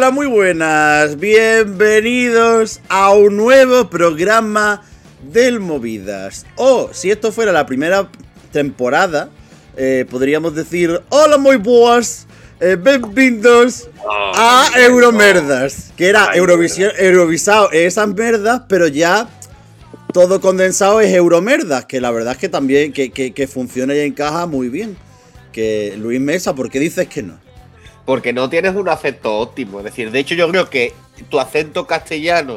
Hola, muy buenas. Bienvenidos a un nuevo programa del Movidas. O, si esto fuera la primera temporada, eh, podríamos decir: Hola, muy buenas. Eh, bienvenidos a Euromerdas. Que era Eurovisión, Eurovisado esas merdas, pero ya todo condensado es Euromerdas. Que la verdad es que también que, que, que funciona y encaja muy bien. Que Luis Mesa, ¿por qué dices que no? Porque no tienes un acento óptimo. Es decir, de hecho, yo creo que tu acento castellano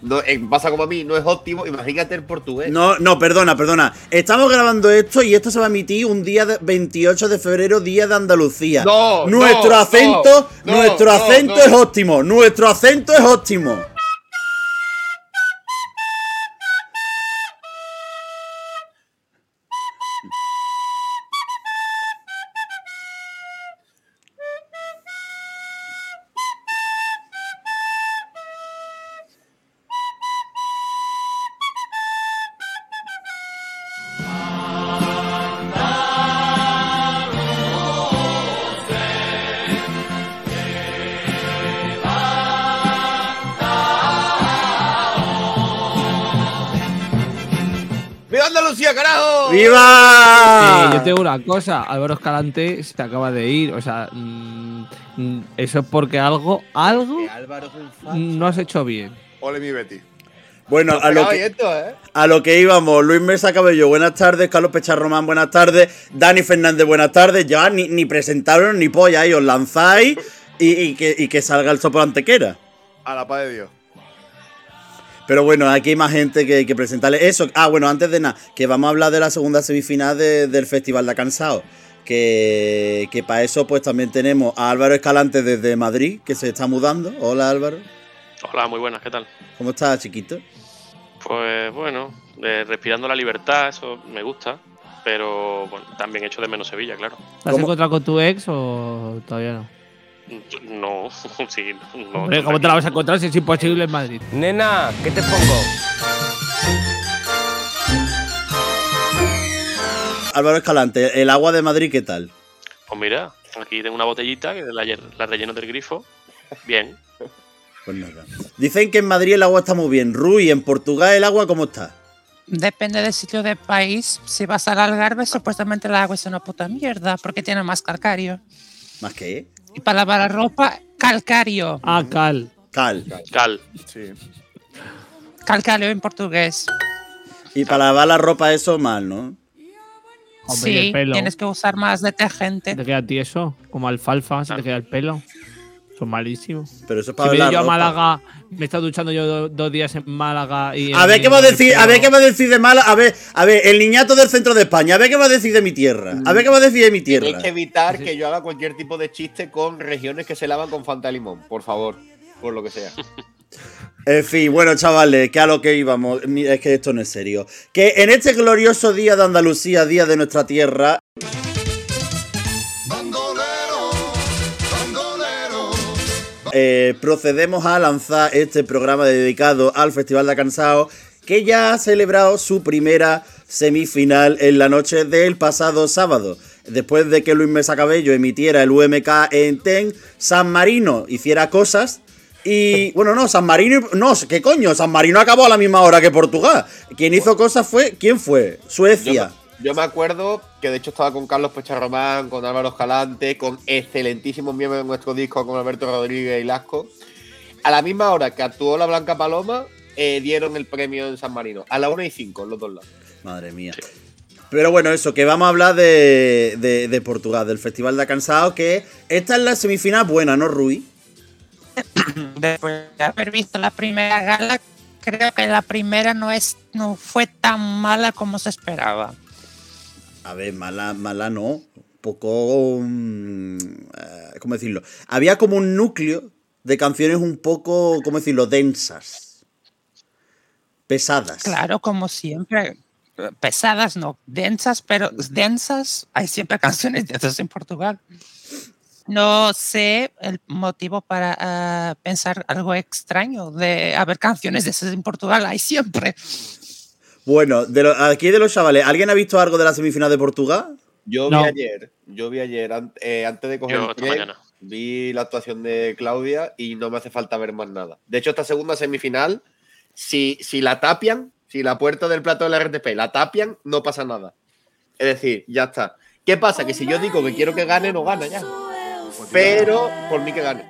no, eh, pasa como a mí, no es óptimo. Imagínate el portugués. No, no, perdona, perdona. Estamos grabando esto y esto se va a emitir un día de 28 de febrero, día de Andalucía. No, nuestro no, acento, no, nuestro acento es óptimo. Nuestro acento es óptimo. Sí, yo tengo una cosa, Álvaro Escalante se te acaba de ir, o sea, mm, mm, eso es porque algo, algo no has hecho bien. Ole mi Betty. Bueno, a lo, que, esto, ¿eh? a lo que íbamos, Luis Mesa Cabello, buenas tardes, Carlos Pecharromán, buenas tardes, Dani Fernández, buenas tardes, ya ni, ni presentaron ni polla, ahí os lanzáis y, y que, y que salga el sopo antequera. A la paz de Dios. Pero bueno, aquí hay más gente que, que presentarle. Eso, ah, bueno, antes de nada, que vamos a hablar de la segunda semifinal de- del Festival de Cansado. Que, que para eso, pues también tenemos a Álvaro Escalante desde Madrid, que se está mudando. Hola Álvaro, Hola, muy buenas, ¿qué tal? ¿cómo estás, chiquito? Pues bueno, eh, respirando la libertad, eso me gusta, pero bueno, también echo de menos Sevilla, claro. ¿Te has ¿Cómo? encontrado con tu ex o todavía no? No, sí, no. Hombre, ¿cómo te la vas a encontrar si es imposible en Madrid? Nena, ¿qué te pongo? Álvaro Escalante, el agua de Madrid, ¿qué tal? Pues mira, aquí tengo una botellita que la, la relleno del grifo. Bien. Pues nada. Dicen que en Madrid el agua está muy bien. Rui, en Portugal el agua, ¿cómo está? Depende del sitio del país. Si vas al Algarve, supuestamente el agua es una puta mierda porque tiene más calcario. ¿Más que? Y para lavar la ropa, calcario. Ah, Cal. Cal. Cal. Sí. Calcario en portugués. Y para lavar la ropa eso mal, ¿no? Hombre, el sí, pelo. tienes que usar más detergente. ¿Te queda tieso? Como alfalfa, se te queda el pelo. Son malísimos. Pero eso es Si para me a ropa. Málaga, me he estado duchando yo do- dos días en Málaga y. A ver qué va a decir, a ver qué va a decir de mala, a ver, a ver, el niñato del centro de España, a ver qué va a decir de mi tierra, a ver qué va a decir de mi tierra. Tienes que evitar que yo haga cualquier tipo de chiste con regiones que se lavan con Fanta limón, por favor. Por lo que sea. En fin, bueno, chavales, que a lo que íbamos, es que esto no es serio. Que en este glorioso día de Andalucía, día de nuestra tierra, eh, procedemos a lanzar este programa dedicado al Festival de Cansado, que ya ha celebrado su primera semifinal en la noche del pasado sábado. Después de que Luis Mesa Cabello emitiera el UMK en TEN, San Marino hiciera cosas. Y bueno, no, San Marino. No, ¿qué coño? San Marino acabó a la misma hora que Portugal. Quien hizo cosas fue. ¿Quién fue? Suecia. yo me acuerdo que de hecho estaba con Carlos Pecharromán, con Álvaro Escalante, con excelentísimos miembros de nuestro disco, con Alberto Rodríguez y Lasco. A la misma hora que actuó la Blanca Paloma, eh, dieron el premio en San Marino. A la 1 y 5, en los dos lados. Madre mía. Pero bueno, eso, que vamos a hablar de, de- de Portugal, del Festival de Cansado, que esta es la semifinal buena, ¿no, Rui? Después de haber visto la primera gala, creo que la primera no, es, no fue tan mala como se esperaba. A ver, mala, mala no. Poco. eh, ¿Cómo decirlo? Había como un núcleo de canciones un poco, ¿cómo decirlo?, densas. Pesadas. Claro, como siempre. Pesadas, no, densas, pero densas. Hay siempre canciones densas en Portugal. No sé el motivo para ah, pensar algo extraño de haber canciones densas en Portugal. Hay siempre. Bueno, de lo- aquí de los chavales, ¿alguien ha visto algo de la semifinal de Portugal? Yo No. vi ayer, yo vi ayer, an- eh, antes de coger Yo el esta tren, mañana. Vi la actuación de Claudia y no me hace falta ver más nada. De hecho, esta segunda semifinal, si, si la tapian, si la puerta del plato de la RTP la tapian, no pasa nada. Es decir, ya está. ¿Qué pasa? Que si yo digo que quiero que gane, no gana ya. Pero por mí que gane.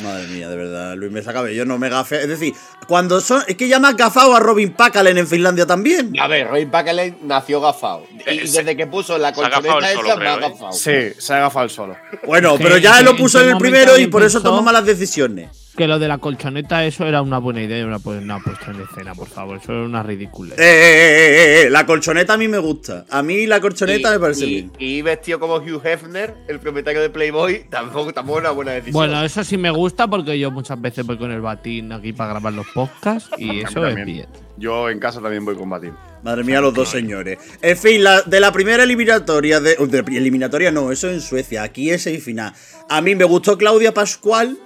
Madre mía, de verdad, Luis me saca yo no me gafe. Es decir, cuando son. Es que ya me has gafado a Robin Pakalen en Finlandia también. A ver, Roy Pakelen nació gafado. Y Eh, se- desde que puso la gafado colchoneta esa, me ha ¿eh? gafado. Sí, se ha agafado el solo. Bueno, pero ya lo puso ¿en el primero y por eso toma malas decisiones. Que lo de la colchoneta, eso era una buena idea y una, pu- una puesta en escena, por favor. Eso era una ridícula. Eh, eh, eh, eh, eh, la colchoneta a mí me gusta. A mí la colchoneta Y- me parece y, bien. y vestido como Hugh Hefner, el propietario de Playboy, tampoco, tampoco es una buena decisión. Bueno, eso sí me gusta porque yo muchas veces voy con el batín aquí para grabar los podcasts y eso es bien. Yo en casa también voy con batín. Madre mía, los dos señores. En fin, la- de la primera eliminatoria, de, de eliminatoria no, eso en Suecia, aquí es semifinal. A mí me gustó Claudia Pascual,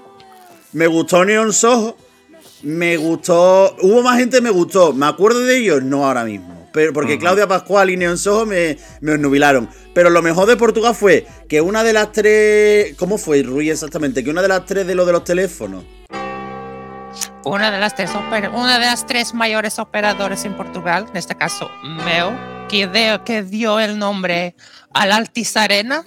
me gustó Neon Soho, me gustó. Hubo más gente que me gustó, ¿me acuerdo de ellos? No ahora mismo. Pero porque Claudia Pascual y Neon Soho me, me obnubilaron. Pero lo mejor de Portugal fue que una de las tres. ¿Cómo fue, Rui, exactamente? Que una de las tres de lo de los teléfonos. Una de las tres, oper- una de las tres mayores operadores en Portugal, en este caso Meo, que, de- que dio el nombre al Altis Arena,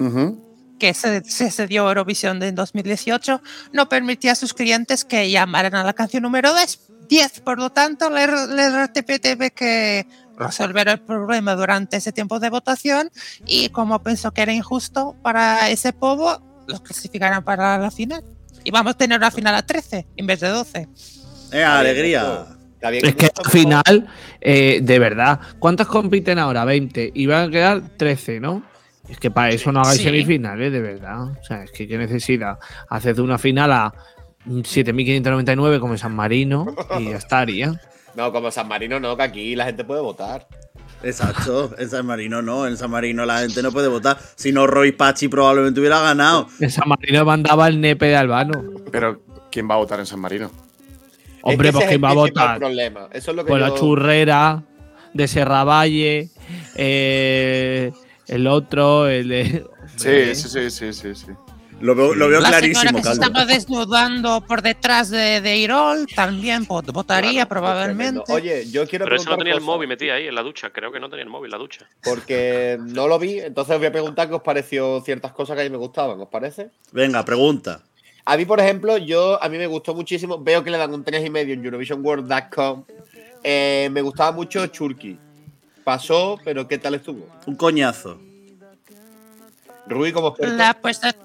que se, se, dio Eurovisión en 2018, no permitía a sus clientes que llamaran a la canción número 10. 10, por lo tanto, la la RTP tuvo que resolver el problema durante ese tiempo de votación y como pensó que era injusto para ese povo, los clasificaron para la final. Y vamos a tener una final a 13 en vez de 12. ¡Eh, alegría! Es que al final, eh, de verdad, ¿cuántas compiten ahora? 20. Y van a quedar 13, ¿no? Es que para eso no hagáis Sí. semifinales, de verdad. O sea, es que qué necesidad. Haced una final a mm, 7.599 como San Marino y ya estaría. No, como San Marino no, que aquí la gente puede votar. Exacto, en San Marino no, en San Marino la gente no puede votar. Si no, Roy Pachi probablemente hubiera ganado. En San Marino mandaba el nepe de Albano. Pero, ¿quién va a votar en San Marino? Hombre, Es que pues ¿quién va a votar? problema. Eso es lo que Pues la yo- churrera de Serravalle, eh, el otro, el de. Sí, sí, sí, sí, sí, sí. Lo veo, lo veo La clarísimo, señora que se estaba desnudando por detrás de, de Irol también vot- votaría Claro, probablemente. tremendo. Oye, yo quiero Pero eso no preguntar tenía el móvil metido ahí en la ducha. Creo que no tenía el móvil en la ducha. Porque no lo vi, entonces os voy a preguntar qué os pareció ciertas cosas que a mí me gustaban, ¿os parece? Venga, pregunta. A mí, por ejemplo, yo a mí me gustó muchísimo. Veo que le dan un 3,5 en EurovisionWorld.com. Eh, me gustaba mucho Churki. Pasó, pero ¿qué tal estuvo? Un coñazo. Rui como experto. La puesta,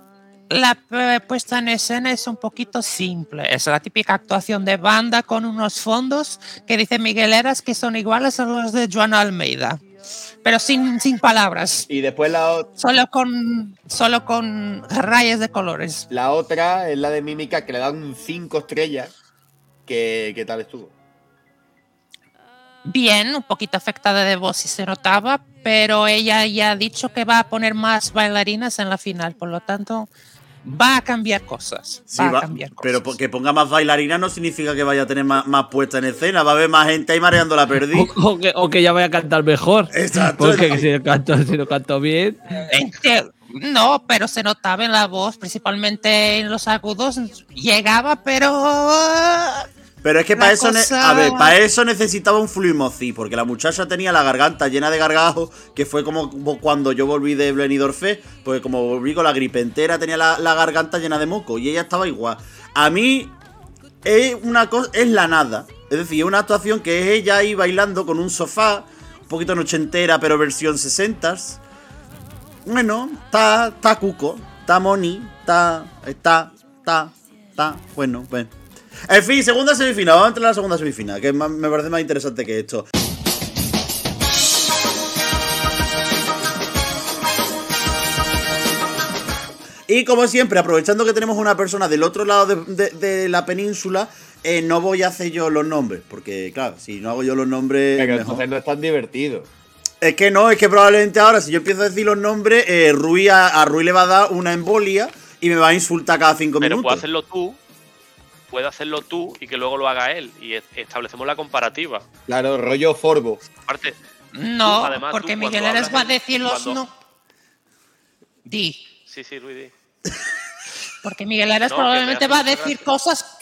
la eh, puesta en escena es un poquito simple. Es la típica actuación de banda con unos fondos que dice Miguel Eras que son iguales a los de Joana Almeida. Pero sin, sin palabras. Y después la, o- Solo con, solo con rayas de colores. la otra es la de Mímica, que le dan un 5 estrellas. ¿Qué, ¿Qué tal estuvo? Bien, un poquito afectada de voz si se notaba, pero ella ya ha dicho que va a poner más bailarinas en la final, por lo tanto va a cambiar cosas. Sí, va, va- a cambiar cosas. pero que ponga más bailarina no significa que vaya a tener más, más puesta en escena. Va a haber más gente ahí mareando la perdiz. O, o que, o que ya vaya a cantar mejor. Exacto. Porque si lo canto, si lo canto bien. Ente- No, pero se notaba en la voz, principalmente en los agudos. Llegaba, pero. Pero es que para eso, ne- cosa- a ver, para eso necesitaba un fluimocí, porque la muchacha tenía la garganta llena de gargajos, que fue como cuando yo volví de Benidorm Fest, porque como volví con la gripe entera, tenía la, la garganta llena de moco, y ella estaba igual. A mí es una cosa, es la nada. Es decir, es una actuación que es ella ahí bailando con un sofá, un poquito nochentera, pero versión 60s. Bueno, está, está cuco, está moni, está, está, está, está, bueno, bueno. En fin, segunda semifinal. Vamos a entrar a la segunda semifinal, que me parece más interesante que esto. Y como siempre, aprovechando que tenemos una persona del otro lado de, de- de la península, eh, no voy a hacer yo los nombres. Porque, claro, si no hago yo los nombres. Pero mejor. entonces no es tan divertido. Es que no, es que probablemente ahora, si yo empiezo a decir los nombres, eh, Rui a, a Rui le va a dar una embolia y me va a insultar cada cinco Pero minutos. puedes hacerlo tú. Puedes hacerlo tú y que luego lo haga él. Y es- establecemos la comparativa. Claro, rollo Forbo. Aparte, No, Tú, además, porque tú, Miguel Eras va a decir los cuando- no. Di. sí, sí, Ruiz. di. Porque Miguel Aras No, probablemente va a decir gracia. cosas.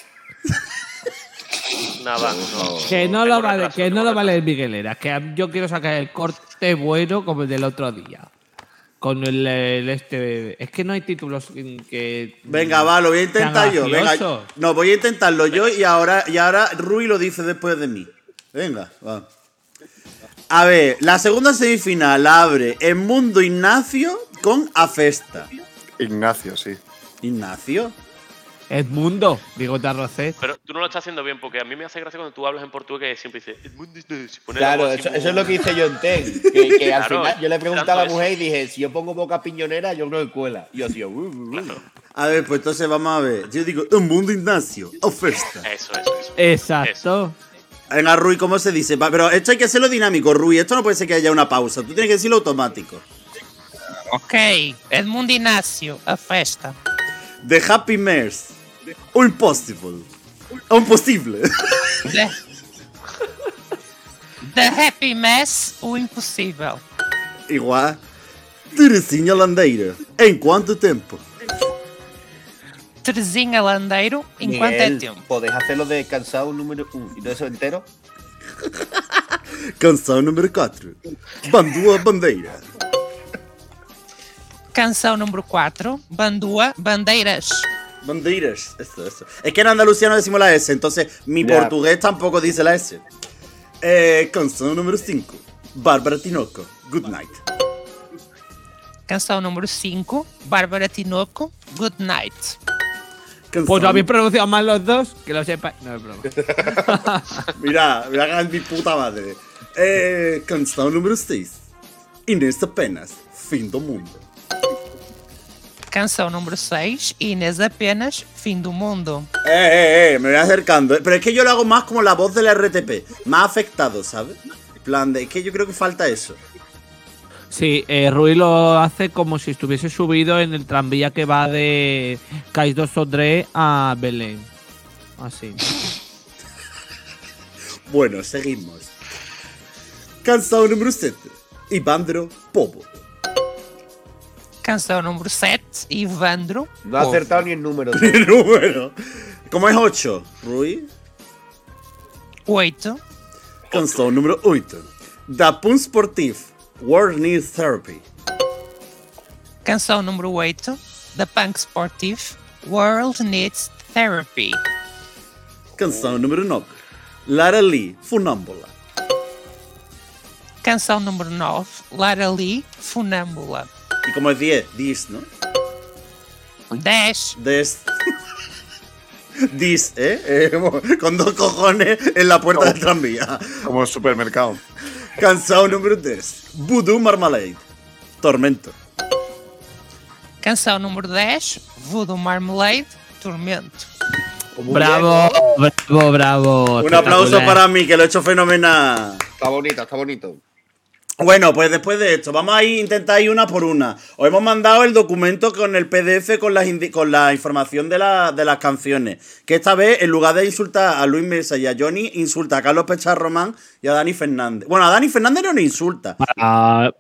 Nada, no. Que no lo vale, que no lo vale retraso. el Miguelera, que yo quiero sacar el corte bueno como el del otro día. Con el, el este. Es que no hay títulos que. que- Venga, va, lo voy a intentar yo. Venga, no, voy a intentarlo yo y ahora, y ahora Rui lo dice después de mí. Venga, va. A ver, la segunda semifinal la abre el Mundo Ignacio con Afesta. Ignacio, sí. Ignacio. Edmundo, digo te arrocé. Pero tú no lo estás haciendo bien, porque a mí me hace gracia cuando tú hablas en portugués que siempre dices. "Edmundo Ignacio", pone la Claro, eso, muy- eso es lo que hice yo en TEN. Que, que al Claro, final yo le pregunté a la mujer y dije, si yo pongo boca piñonera, yo creo que cuela. Y yo así, "Uh, uh, uh". A ver, pues entonces vamos a ver. Yo digo, el Mundo Ignacio, Afesta. Eso, eso, eso. Exacto. Venga, Rui, ¿cómo se dice? Pero esto hay que hacerlo dinámico, Rui. Esto no puede ser que haya una pausa. Tú tienes que decirlo automático. Ok, Edmundo Inácio, a festa. The Happy Mess. O Impossible. O Imposible. The, The Happy Mess, o impossível. Igual. Teresinha Landeira. Em quanto tempo? Terezinha Landeiro, em quanto é tempo? ¿Podés hacerlo de cansado número uno y no eso entero? Canção número 4. Bandua Bandeira. Canção número 4, Bandua Bandeiras. Bandeiras. Eso, eso. Es que en Andalucía no decimos la S, entonces mi Ya. portugués tampoco dice la S. Eh, canção número 5. Bárbara Tinoco. Good night. Canção número 5, Bárbara Tinoco, Good Night. Canção- Pues lo habéis pronunciado mal los dos, que lo sepáis. No es broma. Mira, me hagan mi puta madre. Eh, canção número 6. Inês apenas. Fim do mundo. Canção número 6, Inês apenas, Fim do Mundo. Eh, eh, eh, me voy acercando. Pero es que yo lo hago más como la voz del RTP. Más afectado, ¿sabes? En plan, de, es que yo creo que falta eso. Sí, eh, Rui lo hace como si estuviese subido en el tranvía que va de Cais dos Sodré a Belén. Así. Bueno, seguimos. Canção número 7. Ivandro Pobo. Canção número 7, Ivandro. No ha acertado ni el número. tío. Número. ¿Cómo es 8? Rui. 8, Canção número 8. Da Pun Sportif. World Needs Therapy. Canção número 8, The Punk Sportive, World Needs Therapy. Canção número 9. Lara Lee, Funâmbula. Canção número 9, Lara Lee, Funâmbula. Y como es 10, 10, ¿no? 10, Des. Dis, ¿eh? Eh, Con dos cojones en la puerta del tranvía. Como el supermercado. Canção número 10. Voodoo Marmalade. Tormento. Canção número 10, Voodoo Marmalade, Tormento. Bravo, bravo, bravo. Un aplauso para mí, que lo he hecho fenomenal. Está bonito, está bonito. Bueno, pues después de esto, vamos a ir- intentar ir una por una. Os hemos mandado el documento con el PDF con, las con la información de, la- de las canciones. Que esta vez, en lugar de insultar a Luis Mesa y a Johnny, insulta a Carlos Pechar Román y a Dani Fernández. Bueno, a Dani Fernández no le insulta. Para,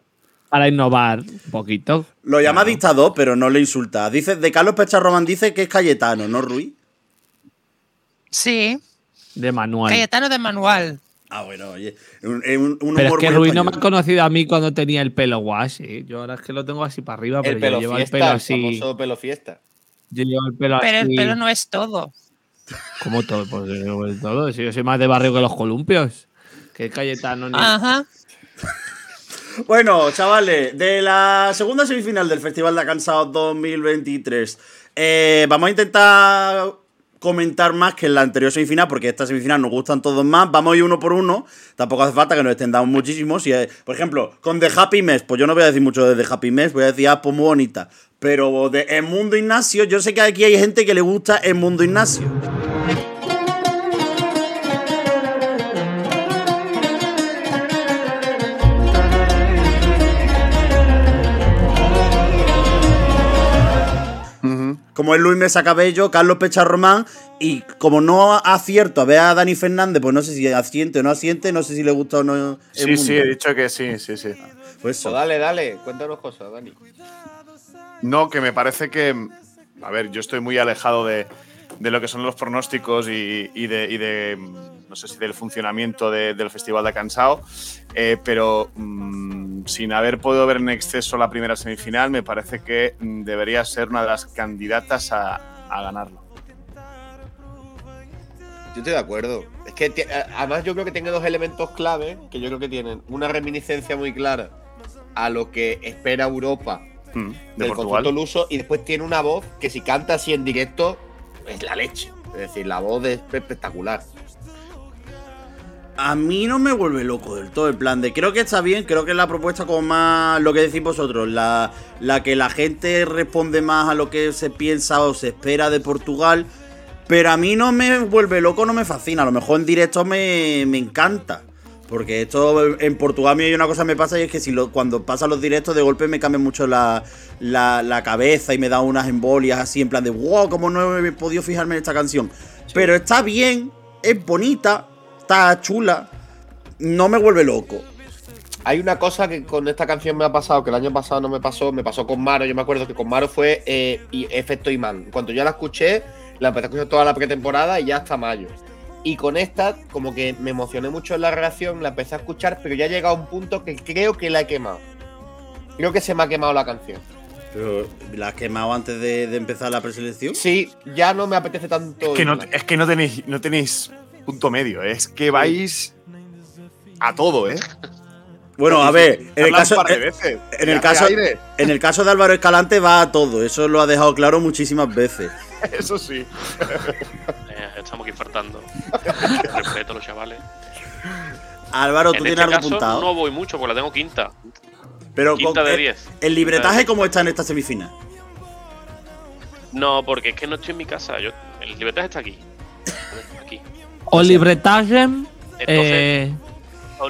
para innovar un poquito. Lo llama dictador, pero no le insulta. Dice, de Carlos Pechar Román dice que es Cayetano, ¿no, Ruiz? Sí, De manual. Cayetano de Manual. Ah, bueno, oye. Un, un- un Pero es que Rui no me ha conocido a mí cuando tenía el pelo guay. Yo ahora es que lo tengo así para arriba, pero El yo llevo el pelo el así. famoso pelo fiesta. Yo llevo el pelo Pero así. el pelo no es todo. Como todo, pues yo llevo el todo. Si yo soy más de barrio que los columpios. Que Cayetano ni. Ajá. Bueno, chavales, de la segunda semifinal del Festival de Cansados 2023, eh, vamos a intentar comentar más que en la anterior semifinal, porque esta semifinal nos gustan todos más. Vamos a ir uno por uno. Tampoco hace falta que nos extendamos muchísimo. Si, eh, por ejemplo, con The Happy Mess, pues yo no voy a decir mucho de The Happy Mess, voy a decir, ah, pues muy bonita. Pero de El Mundo Ignacio, yo sé que aquí hay gente que le gusta El Mundo Ignacio. Como es Luis Mesa Cabello, Carlos Pecha Román. Y como no acierto a ver a Dani Fernández, pues no sé si asiente o no asiente, no sé si le gusta o no. el Sí, mundo. sí, he dicho que sí, sí, sí. Pues eso. Pues dale, dale, cuéntanos cosas, Dani. No, que me parece que a ver, yo estoy muy alejado de, de lo que son los pronósticos y, y de, y de, no sé si del funcionamiento de- del Festival de Cansao, eh, pero mm, sin haber podido ver en exceso la primera semifinal, me parece que mm, debería ser una de las candidatas a, a ganarlo. Yo estoy de acuerdo. Es que además yo creo que tiene dos elementos clave que yo creo que tienen una reminiscencia muy clara a lo que espera Europa Mm, de del Portugal. concepto luso y después tiene una voz que si canta así en directo es la leche. Es decir, la voz es espectacular. A mí no me vuelve loco del todo el plan de creo que está bien, creo que es la propuesta como más lo que decís vosotros, la, la que la gente responde más a lo que se piensa o se espera de Portugal, pero a mí no me vuelve loco, no me fascina, a lo mejor en directo me, me encanta. Porque esto en Portugal a mí una cosa me pasa y es que si lo- cuando pasan los directos de golpe me cambia mucho la, la, la cabeza y me da unas embolias así en plan de wow, como no he podido fijarme en esta canción. Pero está bien, es bonita, está chula, no me vuelve loco. Hay una cosa que con esta canción me ha pasado, que el año pasado no me pasó, me pasó con Maro. Yo me acuerdo que con Maro fue eh, efecto imán. Cuando yo la escuché, la empecé a escuchar toda la pretemporada y ya hasta mayo. Y con esta, como que me emocioné mucho en la reacción, la empecé a escuchar, pero ya ha llegado a un punto que creo que la he quemado. Creo que se me ha quemado la canción. Pero la has quemado antes de, de empezar la preselección. Sí, ya no me apetece tanto. Es que no, es que no tenéis, no tenéis punto medio, es que vais a todo, ¿eh? Bueno, a ver, en el caso, un par de en, veces. en el caso, en el caso de Álvaro Escalante va a todo, eso lo ha dejado claro muchísimas veces. Eso sí. Eh, estamos aquí faltando. Respeto a los chavales. Álvaro, ¿tú en tienes este algo caso apuntado? no voy mucho porque la tengo quinta. Pero quinta con- de el- 10. El libretaje, ¿cómo está en esta semifinal? No, porque es que no estoy en mi casa. Yo, el libertad está aquí. O libretagem. Entonces, Eh,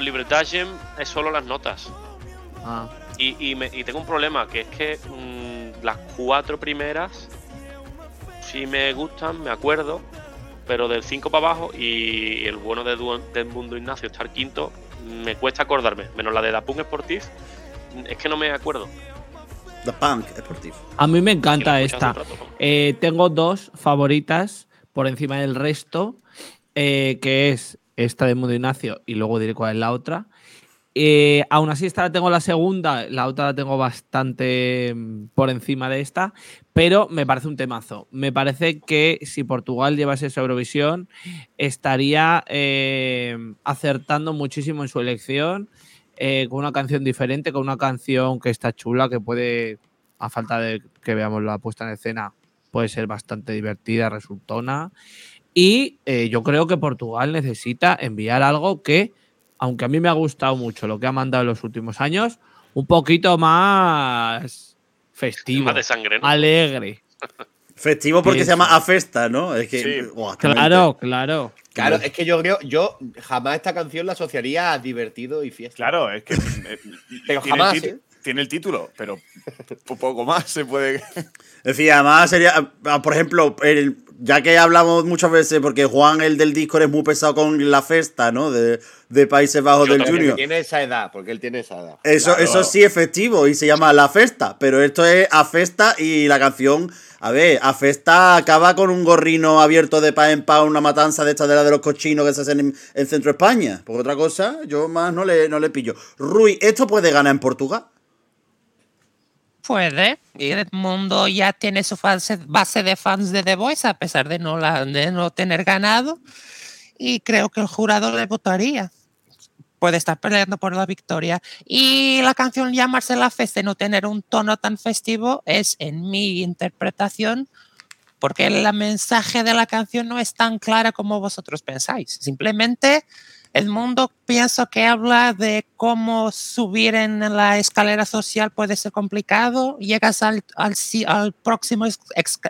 libretagem es solo las notas. ah, Y, y me- y tengo un problema, que es que mm, las cuatro primeras sí me gustan, me acuerdo, pero del 5 para abajo y el bueno de, del Mundo Ignacio estar quinto, me cuesta acordarme, menos la de Da Punk Sportif, es que no me acuerdo. The Punk Sportivo. a mí me encanta esta. Eh, tengo dos favoritas por encima del resto, eh, que es esta de Mundo Ignacio y luego diré cuál es la otra. Eh, aún así, esta la tengo la segunda, la otra la tengo bastante mm, por encima de esta, pero me parece un temazo. Me parece que si Portugal llevase esa Eurovisión, estaría eh, acertando muchísimo en su elección, eh, con una canción diferente, con una canción que está chula, que puede, a falta de que veamos la puesta en escena, puede ser bastante divertida, resultona. Y eh, yo creo que Portugal necesita enviar algo que, aunque a mí me ha gustado mucho lo que ha mandado en los últimos años, un poquito más festivo, Más de sangre, ¿no? alegre. Festivo porque se llama sí. Afesta, ¿no? Es que. Sí. Claro, claro. Claro, es que yo creo, yo jamás esta canción la asociaría a divertido y fiesta. Claro, es que. eh, Pero tiene jamás, el ¿eh? Tiene el título, pero un poco más se puede. Es decir, además sería, ah, por ejemplo, el- ya que hablamos muchas veces, porque Juan, el del Discord, es muy pesado con la festa, ¿no? De, de Países Bajos Yo del Junior. tiene esa edad, porque él tiene esa edad. Eso, Claro. eso sí es festivo y se llama La Festa, pero esto es A Festa y la canción, a ver, A Festa acaba con un gorrino abierto de pa en pa, una matanza de esta de la de los cochinos que se hacen en, en Centro España. Por otra cosa, yo más no le, no le pillo. Rui, ¿esto puede ganar en Portugal? Puede. Y el mundo ya tiene su fase- base de fans de The Voice, a pesar de no, la, de no tener ganado. Y creo que el jurado le votaría. Puede estar peleando por la victoria. Y la canción llamarse La Festa y no tener un tono tan festivo es, en mi interpretación, porque el mensaje de la canción no es tan clara como vosotros pensáis. Simplemente el mundo pienso que habla de cómo subir en la escalera social puede ser complicado, llegas al, al, próximo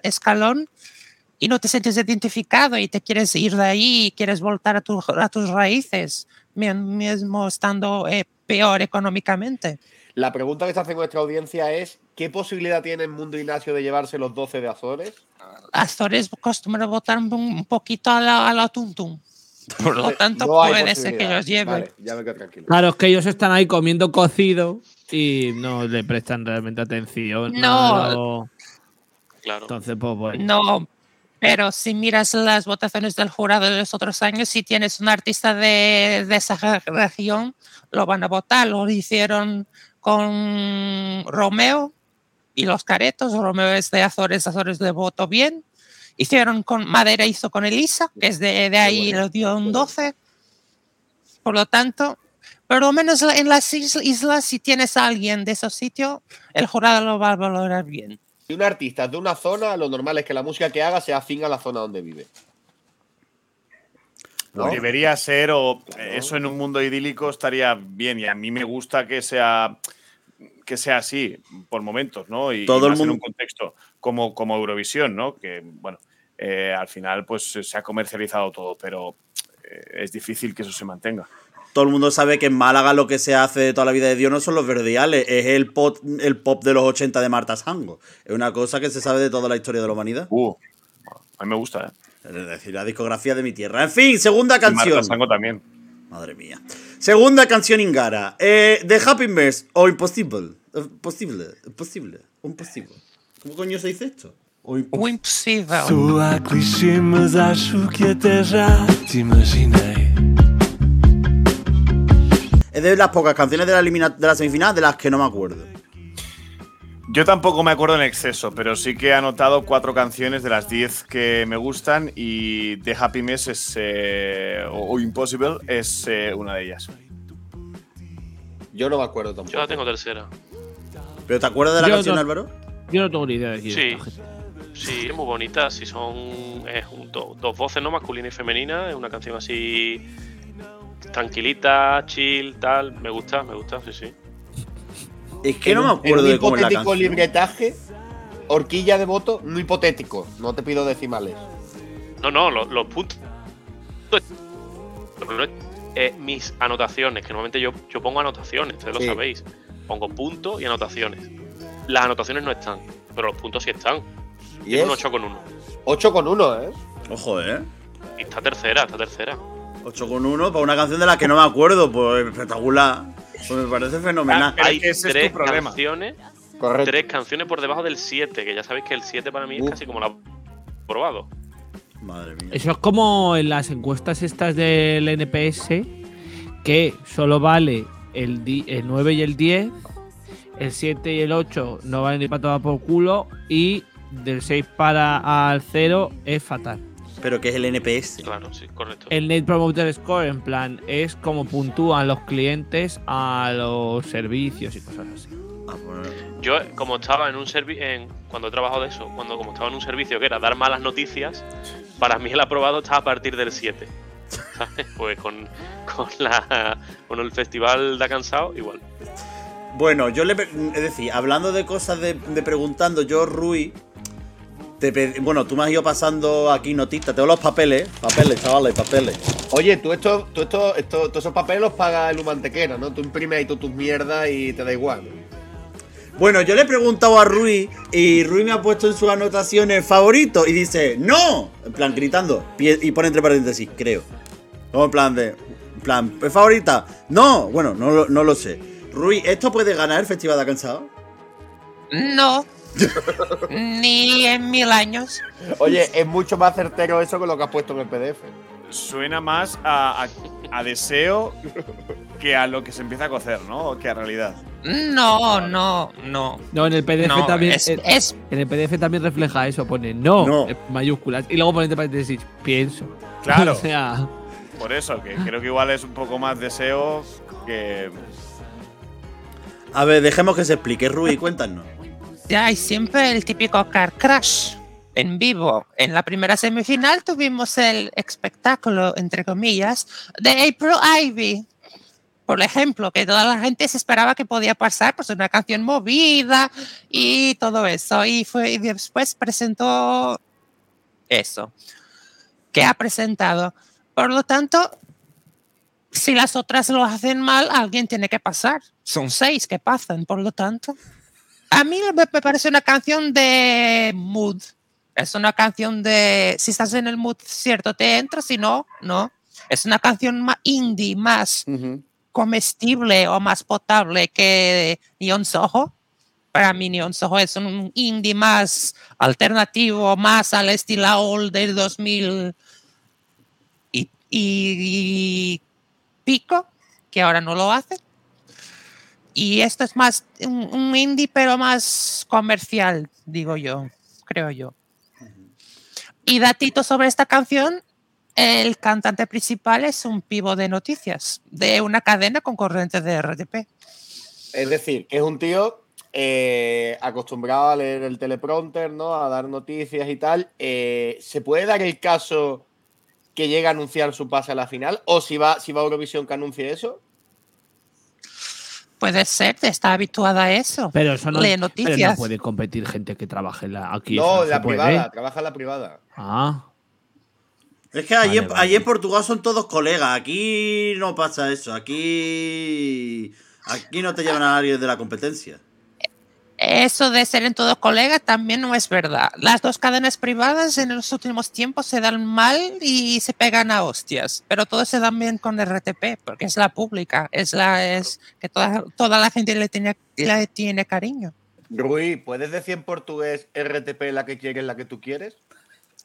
escalón y no te sientes identificado y te quieres ir de ahí y quieres voltar a, tu- a tus raíces, mi- mismo estando eh, peor económicamente. La pregunta que se hace nuestra audiencia es: ¿qué posibilidad tiene el Mundo Ignacio de llevarse los 12 de Azores? Azores acostumbran a votar un, un poquito a la, a la tuntum. Por lo tanto, No puede ser que los lleve. Vale, ya me quedo tranquilo. Claro, es que ellos están ahí comiendo cocido y no le prestan realmente atención. No. lo- Claro. Entonces, pues bueno. No, pero si miras las votaciones del jurado de los otros años, si tienes un artista de, de esa re- región, lo van a votar. Lo hicieron con Romeo y los caretos. Romeo es de Azores, Azores le votó bien. Hicieron con Madera, hizo con Elisa, que es de, de ahí, bueno, lo dio un qué bueno. 12. Por lo tanto, por lo menos en las is- islas, si tienes a alguien de esos sitios, el jurado lo va a valorar bien. Si un artista es de una zona, lo normal es que la música que haga sea afín a la zona donde vive. ¿No? Debería ser, o eso en un mundo idílico estaría bien. Y a mí me gusta que sea que sea así por momentos, ¿no? Y, Todo y el en mundo- un contexto como, como Eurovisión, ¿no? Que, bueno, eh, al final pues se ha comercializado todo, pero eh, es difícil que eso se mantenga. Todo el mundo sabe que en Málaga lo que se hace de toda la vida de Dios no son los verdiales, es el pop, el pop de los 80 de Marta Sango. Es una cosa que se sabe de toda la historia de la humanidad. Uh, a mí me gusta, ¿eh? Es decir, la discografía de mi tierra. En fin, segunda Y Marta canción. Sango también. Madre mía. Segunda canción Ingara. Eh, The Happiness o Impossible. Eh, Posible. Posible. Impossible. ¿Cómo coño se dice esto? O impo- O impossível. Soa clichê, mas acho que até já te imaginei. Es de las pocas canciones de la, elimina- de la semifinal de las que no me acuerdo. Yo tampoco me acuerdo en exceso, pero sí que he anotado cuatro canciones de las diez que me gustan y The Happy Mess es, eh, o, o Impossible es eh, una de ellas. Yo no me acuerdo tampoco. Yo la tengo tercera. ¿Pero te acuerdas de la Yo canción, no- Álvaro? Yo no tengo ni idea de quién Sí. es. Sí, es muy bonita. Si son es un- do- dos voces, ¿no? Masculina y femenina. Es una canción así tranquilita, chill, tal. Me gusta, me gusta, sí, sí. Es que En no me acuerdo un de cómo es la hipotético canción. libretaje, horquilla de voto, no hipotético. No te pido decimales. No, no, los, los puntos. Eh, mis anotaciones, que normalmente yo, yo pongo anotaciones, ustedes Sí. lo sabéis. Pongo puntos y anotaciones. Las anotaciones no están, pero los puntos sí están. Y Tiene es un 8 con 1. 8 con 1, ¿eh? Ojo, ¿eh? Y está tercera, está tercera. 8 con 1 para una canción de la que no me acuerdo. Pues espectacular. Pues me parece fenomenal. Pero Hay ese es tu tres problema. canciones, Correcto. tres canciones por debajo del 7, que ya sabéis que el 7 para mí es Uf. casi como la probado. Madre mía. Eso es como en las encuestas estas del NPS, que solo vale el 9 y el 10, el 7 y el 8 no valen ni para tomar por culo, y del 6 para al 0 es fatal. Pero que es el NPS. Claro, sí, correcto. El Net Promoter Score, en plan, es como puntúan los clientes a los servicios y cosas así. Ah, pues, Yo, como estaba en un servicio, cuando he trabajado de eso, cuando como estaba en un servicio que era dar malas noticias, para mí el aprobado estaba a partir del 7. ¿Sabes? Pues con, con, la, con el festival da cansado, igual. Bueno, yo le. Es decir, hablando de cosas de, de preguntando, yo, Rui. Te bueno, tú me has ido pasando aquí notitas. Tengo los papeles. Papeles, chavales, papeles. Oye, tú esto, tú esto, esto, todos esos papeles los paga el Humantequera, ¿no? Tú imprimes ahí todas tus mierdas y te da igual. ¿no? Bueno, yo le he preguntado a Rui y Rui me ha puesto en sus anotaciones favorito y dice, ¡No! En plan, gritando. Y pone entre paréntesis, creo. Como en plan de. En plan, ¿es favorita? No, bueno, no lo sé. Rui, ¿esto puede ganar el Festival de Cansado? No. Ni en mil años. Oye, es mucho más certero eso que lo que has puesto en el PDF. Suena más a, a- a deseo que a lo que se empieza a cocer, ¿no? Que a realidad. No, no, no. No, en el PDF No, también. es, en, es- en el PDF también refleja eso, pone no, No. en mayúsculas. Y luego pone entre paréntesis, pienso. Claro. o sea, Por eso, que creo que igual es un poco más deseo que. A ver, dejemos que se explique. Rui, cuéntanos. ya hay siempre el típico car crash en vivo. En la primera semifinal tuvimos el espectáculo, entre comillas, de April Ivy. Por ejemplo, que toda la gente se esperaba que podía pasar, pues una canción movida y todo eso. Y, fue, y después presentó eso, que ha presentado. Por lo tanto, si las otras lo hacen mal, alguien tiene que pasar. Son seis que pasan, por lo tanto. A mí me, parece una canción de mood. Es una canción de, si estás en el mood cierto, te entras, si no, no. Es una canción más indie, más comestible o más potable que Neon Soho. para Minions. Ojo, es un indie más alternativo, más al estilo old del 2000 y, y- y pico, que ahora no lo hace. Y esto es más un, un indie, pero más comercial, digo yo, creo yo. Y datito sobre esta canción, el cantante principal es un pivo de noticias de una cadena concurrente de RTP. Es decir, que es un tío eh, acostumbrado a leer el teleprompter, ¿no? A dar noticias y tal. Eh, ¿Se puede dar el caso que llegue a anunciar su pase a la final? ¿O si va, si va a Eurovisión que anuncie eso? Puede ser, está habituada a eso. Pero eso no, Lee pero no noticias. puede competir gente que trabaje en la, aquí. no, la se puede. privada, trabaja en la privada. Ah, Es que allí, Vale, en- vale. allí en Portugal son todos colegas. Aquí no pasa eso. Aquí. Aquí no te llevan a nadie de la competencia. Eso de ser en todos colegas también no es verdad. Las dos cadenas privadas en los últimos tiempos se dan mal y se pegan a hostias, pero todos se dan bien con RTP porque es la pública, es la es que toda, toda la gente le tiene, le tiene cariño. Rui, ¿puedes decir en portugués RTP la que quieres, la que tú quieres?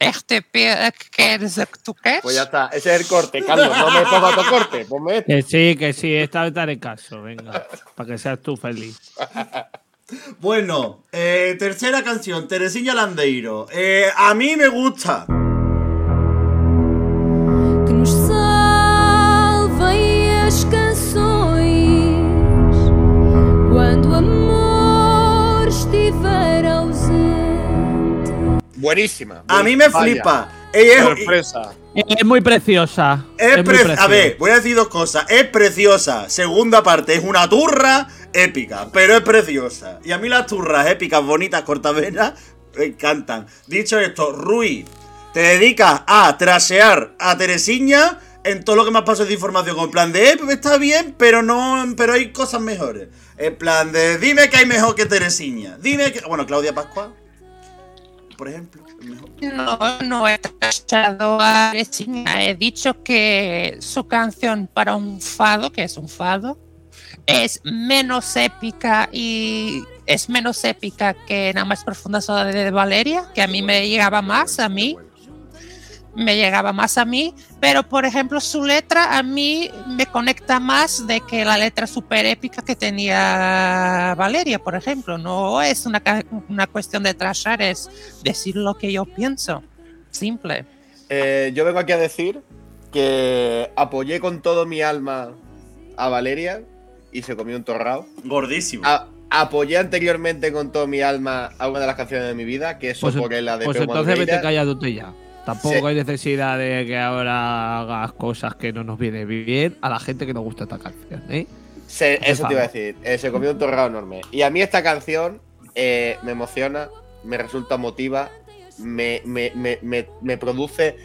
RTP, ¿qué eres lo que tú quieres? Pues ya está, ese es el corte, Carlos. No me pongas otro corte, ponme este. que sí, que sí, esta vez haré caso, venga, para que seas tú feliz. Bueno, eh, tercera canción, Teresina Landeiro. Eh, a mí me gusta. que nos salvem as canções quando o amor estiver ausente. Buenísima. A mí me Vaya. flipa. Ella es- Sorpresa. Es muy preciosa. Es muy pre- a preciosa. ver, voy a decir dos cosas. Es preciosa. Segunda parte, es una turra épica, pero es preciosa. Y a mí las turras épicas, bonitas, cortavenas, me encantan. Dicho esto, Rui, te dedicas a trasear a Teresiña en todo lo que más paso de información. En plan de, eh, está bien, pero no, pero hay cosas mejores. En plan de, dime que hay mejor que Teresiña. Dime que, bueno, Claudia Pascual, por ejemplo. No, no he tachado a Regina. He dicho que su canción para un fado, que es un fado, es menos épica y es menos épica que Nada más profunda soda de Valeria, que a mí me llegaba más, a mí me llegaba más a mí, pero por ejemplo su letra a mí me conecta más de que la letra super épica que tenía Valeria, por ejemplo. No es una, una cuestión de trashar, es decir lo que yo pienso. Simple. Eh, yo vengo aquí a decir que apoyé con todo mi alma a Valeria y se comió un torrao. Gordísimo. A- apoyé anteriormente con todo mi alma a una de las canciones de mi vida, que es Pues, por la de pues entonces vete Madureira. callándote ya. Tampoco Sí. hay necesidad de que ahora hagas cosas que no nos viene bien a la gente que nos gusta esta canción, ¿eh? Se- eso te iba a decir. eh, se comió un torrado enorme. Y a mí esta canción eh, me emociona, me resulta emotiva, me, me- me- me- me produce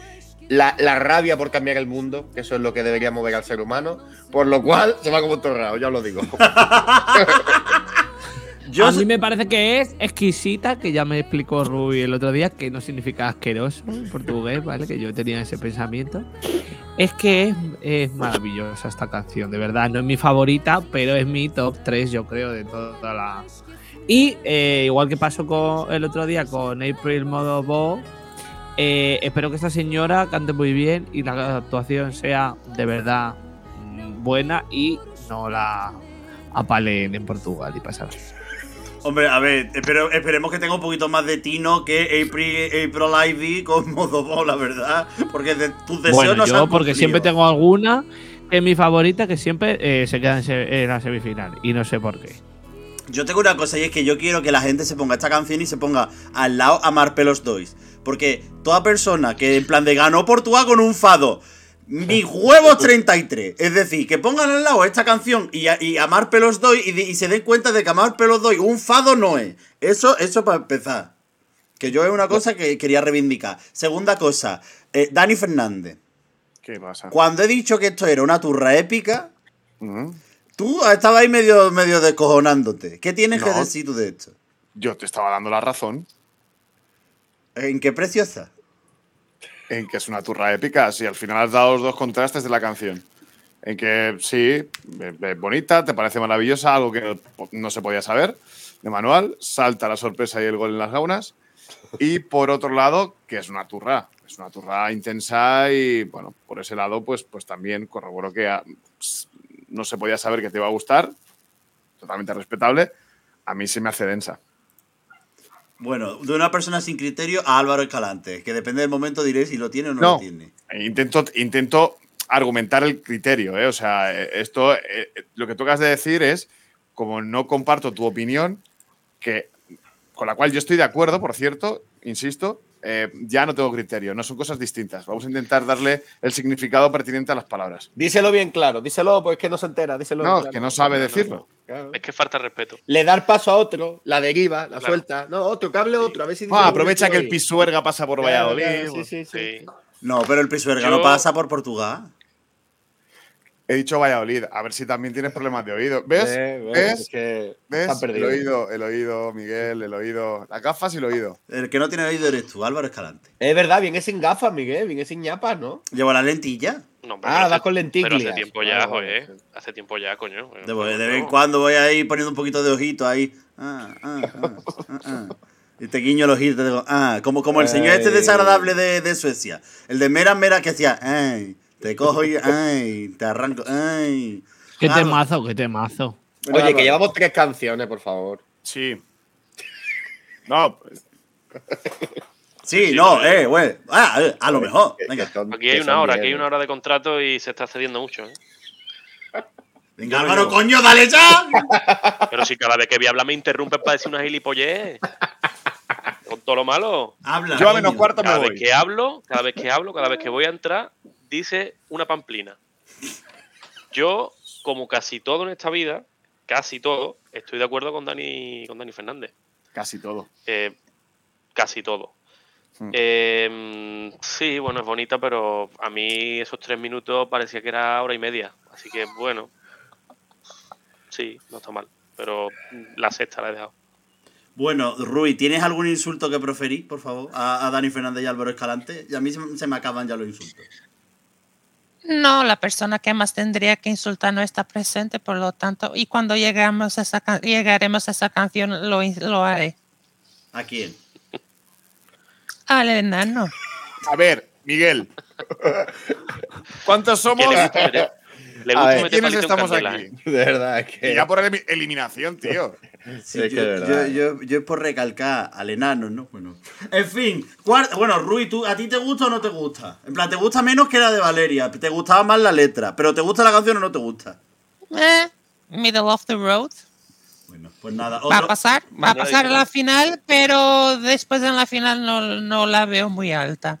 la, la rabia por cambiar el mundo, que eso es lo que debería mover al ser humano. Por lo cual se va como un torrado, ya os lo digo. Yo a mí me parece que es exquisita, que ya me explicó Rui el otro día, que no significa asqueroso en portugués, ¿vale? Que yo tenía ese pensamiento. Es que es, es maravillosa esta canción, de verdad. No es mi favorita, pero es mi top 3, yo creo, de toda la. Y eh, igual que pasó con el otro día con April Modo Bo, eh, espero que esta señora cante muy bien y la actuación sea de verdad mm, buena y no la apalen en Portugal y pasar. Hombre, a ver, espero- esperemos que tenga un poquito más de tino que April, April Ivy con modo Bo, la verdad. Porque de, tus deseos Bueno, no se yo han porque siempre tengo alguna que es mi favorita que siempre eh, se queda en, se- en la semifinal y no sé por qué. Yo tengo una cosa y es que yo quiero que la gente se ponga esta canción y se ponga al lado a Marpelos 2. Porque toda persona que en plan de ganó Portugal con un fado, mis huevos 33. Es decir, que pongan al lado esta canción y a, y a Marpelos 2 y, se den cuenta de que a Marpelos 2 un fado no es. Eso, eso para empezar. Que yo es una cosa que quería reivindicar. Segunda cosa, eh, Dani Fernández. ¿Qué pasa? Cuando he dicho que esto era una turra épica. Tú estabas ahí medio, medio descojonándote. ¿Qué tienes que No. decir tú de esto? Yo te estaba dando la razón ¿En qué precio está? en que es una turra épica. Si al final has dado los dos contrastes de la canción. En que sí, es- es bonita, te parece maravillosa, algo que no, se podía saber de manual, salta la sorpresa y el gol en las gaunas. Y por otro lado, que es una turra, es una turra intensa y bueno, por ese lado, pues, pues también corroboro que no se podía saber que te iba a gustar, totalmente respetable. A mí se me hace densa. Bueno, de una persona sin criterio a Álvaro Escalante, que depende del momento diré si lo tiene o no, No. lo tiene. Intento, intento argumentar el criterio, ¿eh? O sea, eh, esto, eh, eh, lo que tocas de decir es, como no comparto tu opinión, que con la cual yo estoy de acuerdo, por cierto, insisto, eh, ya no tengo criterio, no son cosas distintas. Vamos a intentar darle el significado pertinente a las palabras. Díselo bien claro, díselo, pues que no se entera, díselo. No, claro. que no sabe decirlo. Claro. Es que falta respeto. Le dar paso a otro, la deriva, la Claro. suelta. No, otro, que hable otro, a ver si. Ah, aprovecha que el. Pisuerga pasa por Claro, Valladolid. claro, sí, sí, sí. Sí. No, pero el Pisuerga no pasa por Portugal. He dicho Valladolid, a ver si también tienes problemas de oído. ¿Ves? Eh, bueno, ¿Ves? es que ¿Ves? están El oído, el oído, Miguel, el oído. Las gafas y el oído. El que no tiene oído eres tú, Álvaro Escalante. Es verdad, viene sin gafas, Miguel, viene sin ñapas, ¿no? Llevo la lentilla. No, pero Ah, hace- vas con Pero lenticlias. hace tiempo ya, Ah, joder. bueno, Hace tiempo ya, coño. De, de vez en No. cuando voy ahí poniendo un poquito de ojito ahí. Ah, ah, ah, ah, ah. Y te guiño el ojito te digo, ah, como, como el señor este desagradable de, de Suecia. El de Mera Mera que hacía, ay, te cojo y, ay, te arranco, ay. Qué Ah, temazo, qué temazo. Oye, que llevamos tres canciones, por favor. Sí. No, pues, Sí, no, eh, güey. Ah, eh, a lo mejor. Venga, Aquí hay una hora, aquí hay una hora de contrato y se está cediendo mucho. ¿eh? venga, Álvaro, coño, dale ya. Pero si cada vez que voy a hablar me interrumpes para decir una gilipollez. Con todo lo malo. Habla. yo a menos cuarto me Cada vez que hablo, cada vez que hablo, cada vez que voy a entrar, dice una pamplina. Yo, como casi todo en esta vida, casi todo, estoy de acuerdo con Dani, con Dani Fernández. Casi todo. Eh, casi todo. Hmm. Eh, sí, bueno, es bonita, pero a mí esos tres minutos parecía que era hora y media. Así que, bueno, sí, no está mal. Pero la sexta la he dejado. Bueno, Rui, ¿tienes algún insulto que preferís, por favor, a, a Dani Fernández y Álvaro Escalante? Y a mí se, se me acaban ya los insultos. No, la persona que más tendría que insultar no está presente, por lo tanto, y cuando llegamos a esa can- llegaremos a esa canción lo, lo haré. ¿A quién? Al enano. A ver, Miguel. ¿Cuántos somos? Le gusta A gusta ver, meter ¿Quiénes palito en estamos candela, aquí? ¿eh? De verdad, es que. Y ya por elimi- eliminación, tío. Sí, Es que yo, de verdad. yo, yo, yo es por recalcar al enano, ¿no? Bueno. En fin, bueno, Rui, ¿tú, ¿a ti te gusta o no te gusta? En plan, ¿te gusta menos que la de Valeria? ¿Te gustaba más la letra? ¿Pero te gusta la canción o no te gusta? Eh, middle of the road. Bueno, pues nada. Va a pasar, va a pasar a la final, pero después en la final no, no la veo muy alta.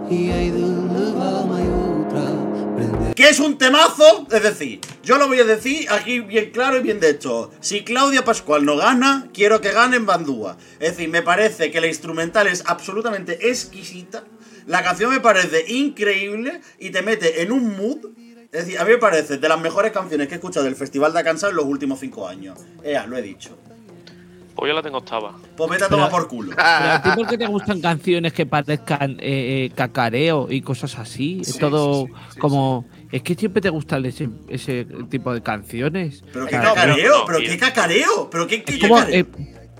que es un temazo. Es decir, yo lo voy a decir aquí bien claro y bien de hecho. Si Claudia Pascual no gana, quiero que gane en Bandúa. Es decir, me parece que la instrumental es absolutamente exquisita. La canción me parece increíble y te mete en un mood. Es decir, a mí me parece de las mejores canciones que he escuchado del Festival de Cansado en los últimos cinco años. Ea, lo he dicho. Pues yo la tengo octava. Pues vete a tomar por culo. Pero a ti, ¿por qué te gustan canciones que parezcan eh, eh, cacareo y cosas así? Es todo sí, sí, sí, como. Es que siempre te gustan ese, ese tipo de canciones. Pero qué cacareo, no, pero qué cacareo, pero qué, qué es como, cacareo. eh,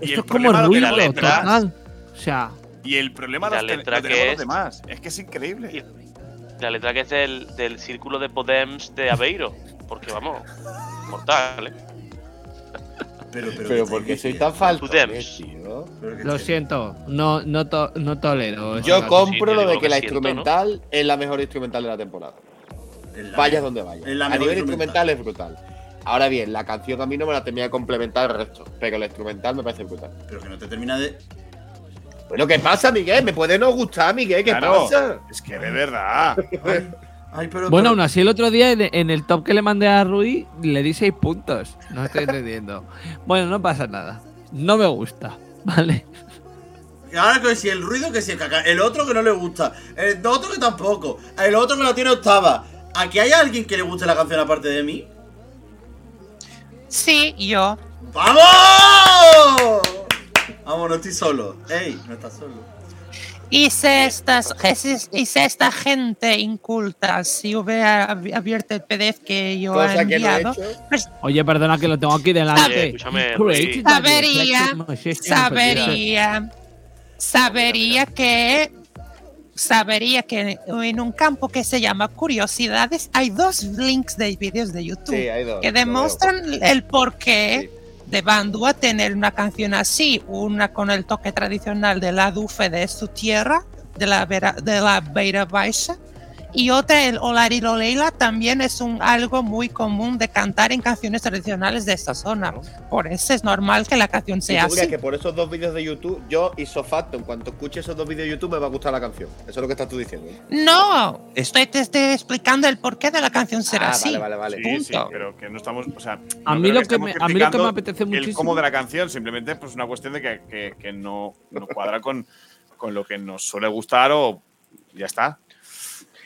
esto el es como que la ruido letra- total. O sea, Y el problema La los ten- letra que los es- demás. Es que es increíble. La letra que es del, del círculo de Podems de Aveiro. Porque vamos, mortal, ¿eh? Pero, pero, Pero ¿qué ¿por qué estáis soy tan falto? Tío? Lo siento, no, no, to- no tolero. Yo compro lo de que la siento, ¿no? instrumental es la mejor instrumental de la temporada. La Vayas mejor. donde vayas. A nivel instrumental. instrumental es brutal. Ahora bien, la canción a mí no me la termina de complementar el resto, pero la instrumental me parece brutal. Pero que no te termina de. Bueno, ¿qué pasa, Miguel? ¿Me puede no gustar, Miguel? ¿Qué Claro, pasa? Es que de verdad. Ay, pero. Bueno, pero- aún así el otro día en, en el top que le mandé a Rui le di 6 puntos. No estoy entendiendo. bueno, no pasa nada. No me gusta, ¿vale? Y ahora que si el ruido, que si el caca, el otro que no le gusta, el otro que tampoco, el otro que la tiene octava. ¿Aquí hay alguien que le guste la canción aparte de mí? Sí, yo. ¡Vamos! Vamos, no estoy solo. Ey, no estás solo. Y si, estas, esta gente inculta, si hubiera ab- abierto el PDF que yo he Cosa que no he enviado, hecho. pues Oye, perdona que lo tengo aquí delante. Oye, Sabería, sabería, sabería que, sabería que en un campo que se llama curiosidades hay dos links de vídeos de YouTube Sí, hay dos. que demuestran el porqué de Bandua tener una canción así, una con el toque tradicional de la dufe de su tierra, de la, vera- de la Beira Baixa, y otra, el Olari Loleila, también es un, algo muy común de cantar en canciones tradicionales de esta zona. Por eso es normal que la canción ¿Y sea así. que por esos dos vídeos de YouTube, yo y facto, en cuanto escuche esos dos vídeos de YouTube, me va a gustar la canción? Eso es lo que estás tú diciendo. No, estoy te estoy explicando el porqué de la canción será Ah, así. vale, vale, vale. Sí, sí, Punto. pero que no estamos. O sea, A no mí lo que me- a mí lo que me apetece El muchísimo- cómo de la canción, simplemente pues una cuestión de que, que- que no, no cuadra con, con lo que nos suele gustar o ya está.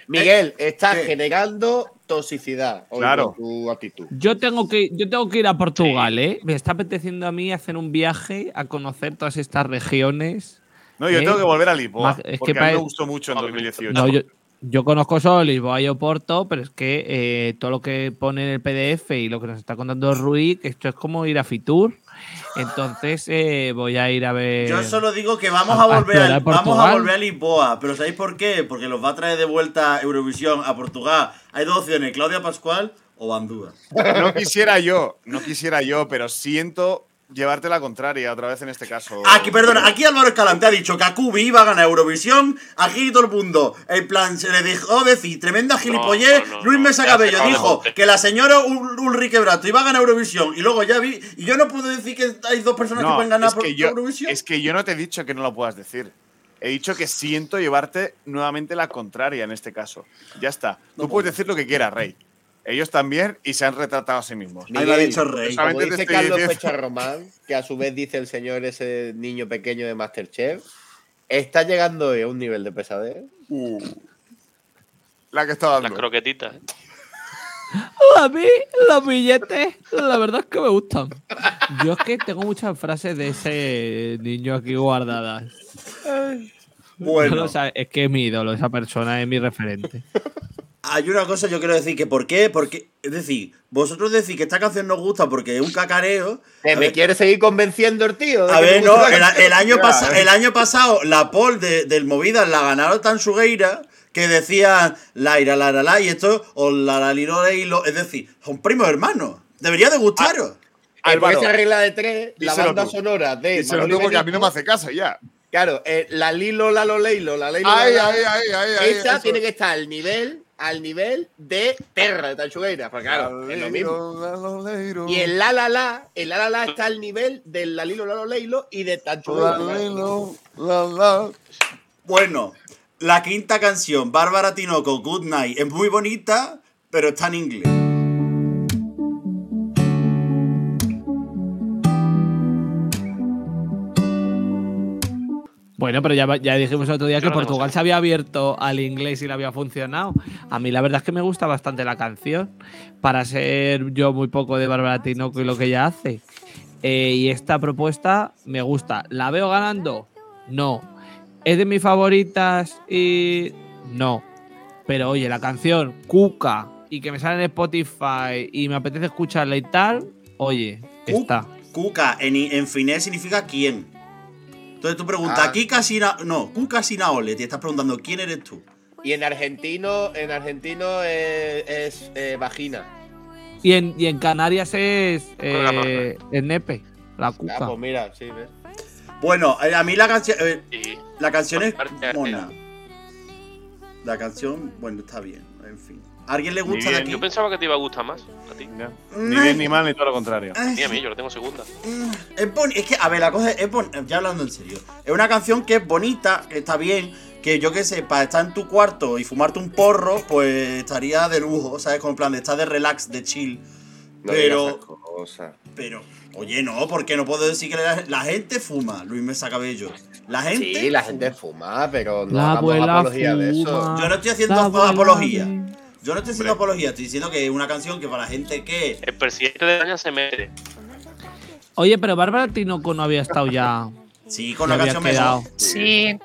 Miguel, estás ¿qué? generando toxicidad hoy Claro. con tu actitud. Yo tengo que yo tengo que ir a Portugal, ¿eh? Me está apeteciendo a mí hacer un viaje a conocer todas estas regiones. No, yo ¿Eh? tengo que volver a Lisboa. Más- es que a mí me gustó mucho en No, 2018. No, yo, yo conozco solo Lisboa y Oporto, pero es que eh, todo lo que pone en el PDF y lo que nos está contando Rui, que esto es como ir a Fitur. Entonces eh, voy a ir a ver. Yo solo digo que vamos a- volver a, vamos a volver a Lisboa, pero ¿sabéis por qué? Porque los va a traer de vuelta Eurovisión a Portugal. Hay dos opciones, Claudia Pascual o Bandúa. No quisiera yo, no quisiera yo, pero siento llevarte la contraria otra vez en este caso. Aquí, perdona, aquí Álvaro Escalante ha dicho que Akubi iba a ganar Eurovisión, aquí todo el mundo, en plan, se le dejó decir, tremenda gilipollez, no, no, Luis Mesa Cabello dijo que la señora Ul- Ulrike Brato iba a ganar Eurovisión, y luego ya vi, y yo no puedo decir que hay dos personas que pueden ganar es por que, yo, Eurovisión. es que yo no te he dicho que no lo puedas decir. He dicho que siento llevarte nuevamente la contraria en este caso. Ya está. Tú puedes decir lo que quieras, Rey. Ellos también y se han retratado a sí mismos. Ahí lo ha dicho Rey. Como dice estoy Carlos Pecha Román, que a su vez dice el señor ese niño pequeño de Masterchef, está llegando hoy a un nivel de pesadez. La que está Las dando. croquetitas. ¿eh? A mí los billetes, la verdad es que me gustan. Yo es que tengo muchas frases de ese niño aquí guardadas. Bueno, O sea, es que es mi ídolo, esa persona es mi referente. Hay una cosa yo quiero decir, que ¿por qué? Porque, es decir, vosotros decís que esta canción nos gusta porque es un cacareo. A me ver- quiere seguir convenciendo el tío. A ver, no, el, el año Ya, pasa- eh. el año pasado la Paul de, del Movidas la ganaron tan sugueira que decían la ira, la, la, la, y esto, o la, la, y lo- es decir, son primos hermanos. Debería de gustaros. Eh, por Álvaro, esa regla de tres, la banda tú. sonora de. díselo Manolo tú porque a mí no me hace caso ya. Claro, eh, la Lilo, la lo Leilo, la Leilo. Ay, la, ay, Esa eso. tiene que estar al nivel, al nivel de Terra, de Tanchugueira. Pues claro, es lo mismo. Y el la la la, el la la la está al nivel del la Lilo, la lo Leilo y de Tanchugueira. Bueno, la quinta canción, Bárbara Tinoco, Good Night, es muy bonita, pero está en inglés. Bueno, pero ya, ya dijimos el otro día Yo que Portugal se había abierto al inglés y le había funcionado. A mí la verdad es que me gusta bastante la canción, para ser yo muy poco de Bárbara Tinoco y lo que ella hace. Eh, y esta propuesta me gusta. ¿La veo ganando? No. ¿Es de mis favoritas? Y no. Pero oye, la canción Cuca y que me sale en Spotify y me apetece escucharla y tal, oye, Cu- está. Cuca, en, en finés significa quién. Entonces tú preguntas, Ah. aquí casi no, Cuca Sinaole, te estás preguntando quién eres tú. Y en argentino, en argentino es, es, eh, vagina. Y en, y en Canarias es eh, el nepe, la Ah, cuca. pues mira, sí, ves. Bueno, eh, a mí la canción, eh, la canción es mona. La canción, bueno, está bien, en fin. ¿A alguien le gusta de aquí? yo pensaba que te iba a gustar más. A ti. Ya. Ni bien ni mal ni todo lo contrario. Ni a mí, yo lo tengo segunda. Mm, Es, boni- es que, a ver, la cosa es, es bon- ya hablando en serio, es una canción que es bonita, que está bien, que yo qué sé, para estar en tu cuarto y fumarte un porro, pues estaría de lujo, ¿sabes? Con plan de estar de relax, de chill. No Pero- cosas. Pero, oye, no, porque no puedo decir que la, la gente fuma, Luis Mesa Cabello. La gente. Sí, la gente fuma, pero no La hagamos apología de eso. fuma. Yo no estoy haciendo apología. de- Yo no estoy haciendo apología, estoy diciendo que es una canción que para la gente que. El presidente de España se mete. Oye, pero Bárbara Tinoco no había estado ya. Sí, con la canción quedado. Sí.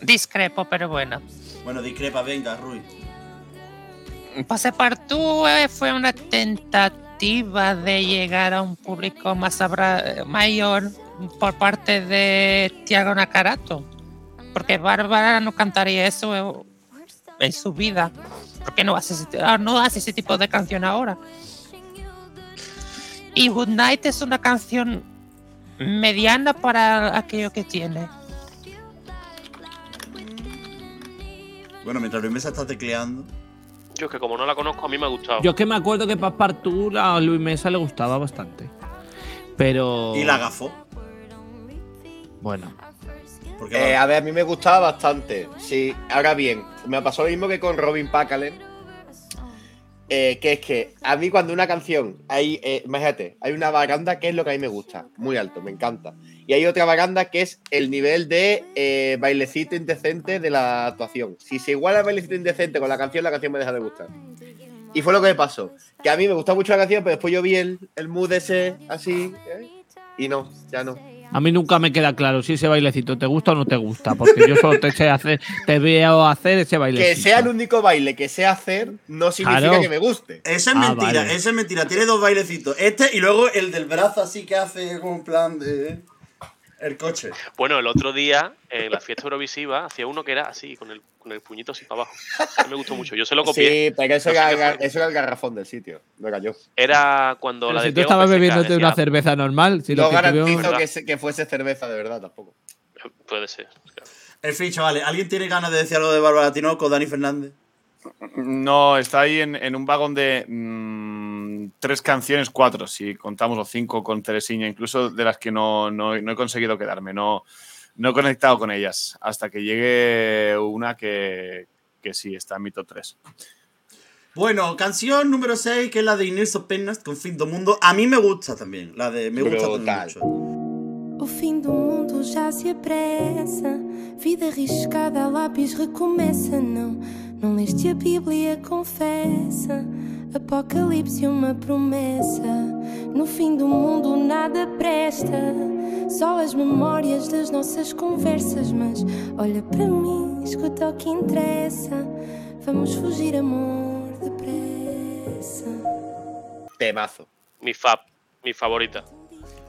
Discrepo, pero bueno. Bueno, discrepa, venga, Rui. Pasepartout eh, fue una tentativa de llegar a un público más abra- mayor por parte de Tiago Nakarato. Porque Bárbara no cantaría eso eh, en su vida. Porque no hace, ese- ah, no hace ese tipo de canción ahora. Y Good Night es una canción mediana para aquello que tiene. Bueno, mientras Luis Mesa está tecleando. Yo es que como no la conozco, a mí me ha gustado. Yo es que me acuerdo que Passepartout a Luis Mesa le gustaba bastante. Pero. Y la gafó. Bueno. Eh, a ver, a mí me gustaba bastante. Sí, ahora bien, me pasó lo mismo que con Robin Packalen. eh, que es que a mí cuando una canción, hay, eh, imagínate, hay una baranda que es lo que a mí me gusta, muy alto, me encanta. Y hay otra baranda que es el nivel de eh, bailecito indecente de la actuación. Si se iguala el bailecito indecente con la canción, la canción me deja de gustar. Y fue lo que me pasó. Que a mí me gusta mucho la canción, pero después yo vi el, el mood ese así. ¿eh? Y no, ya no. A mí nunca me queda claro si ese bailecito te gusta o no te gusta. Porque yo solo te sé hacer, te veo hacer ese bailecito. Que sea el único baile que sé hacer no significa Claro. que me guste. Esa es Ah, mentira, vale. esa es mentira. Tiene dos bailecitos. Este y luego el del brazo así que hace como un plan de. El coche. Bueno, el otro día, en la fiesta Eurovisiva, hacía uno que era así, con el, con el puñito así para abajo. A mí me gustó mucho. Yo se lo copié. Sí, pero eso, No era, eso era el garrafón del sitio. Era yo. Era cuando Pero la si de tú estabas bebiéndote una cerveza normal. Si lo no garantizo que, se- que fuese cerveza de verdad tampoco. Puede ser. claro. En fin, chavales, ¿alguien tiene ganas de decir algo de Bárbara Tinoco, Dani Fernández? No, está ahí en, en un vagón de mm, tres canciones, cuatro, si contamos los cinco con Teresiña, incluso de las que no, no- no he conseguido quedarme. No, no he conectado con ellas hasta que llegue una que, que sí está en mi top 3. Bueno, canción número 6, que es la de Inés Penas con Fin do Mundo. A mí me gusta también, la de me gusta también mucho. O fim do mundo já se apressa. Vida arriscada, lápis recomeça. Não, não leste a Bíblia, confessa. Apocalipse, uma promessa. No fim do mundo nada presta. Só as memórias das nossas conversas. Mas olha para mim, escuta o que interessa. Vamos fugir, amor, depressa. Temazo. Mi fab, mi favorita.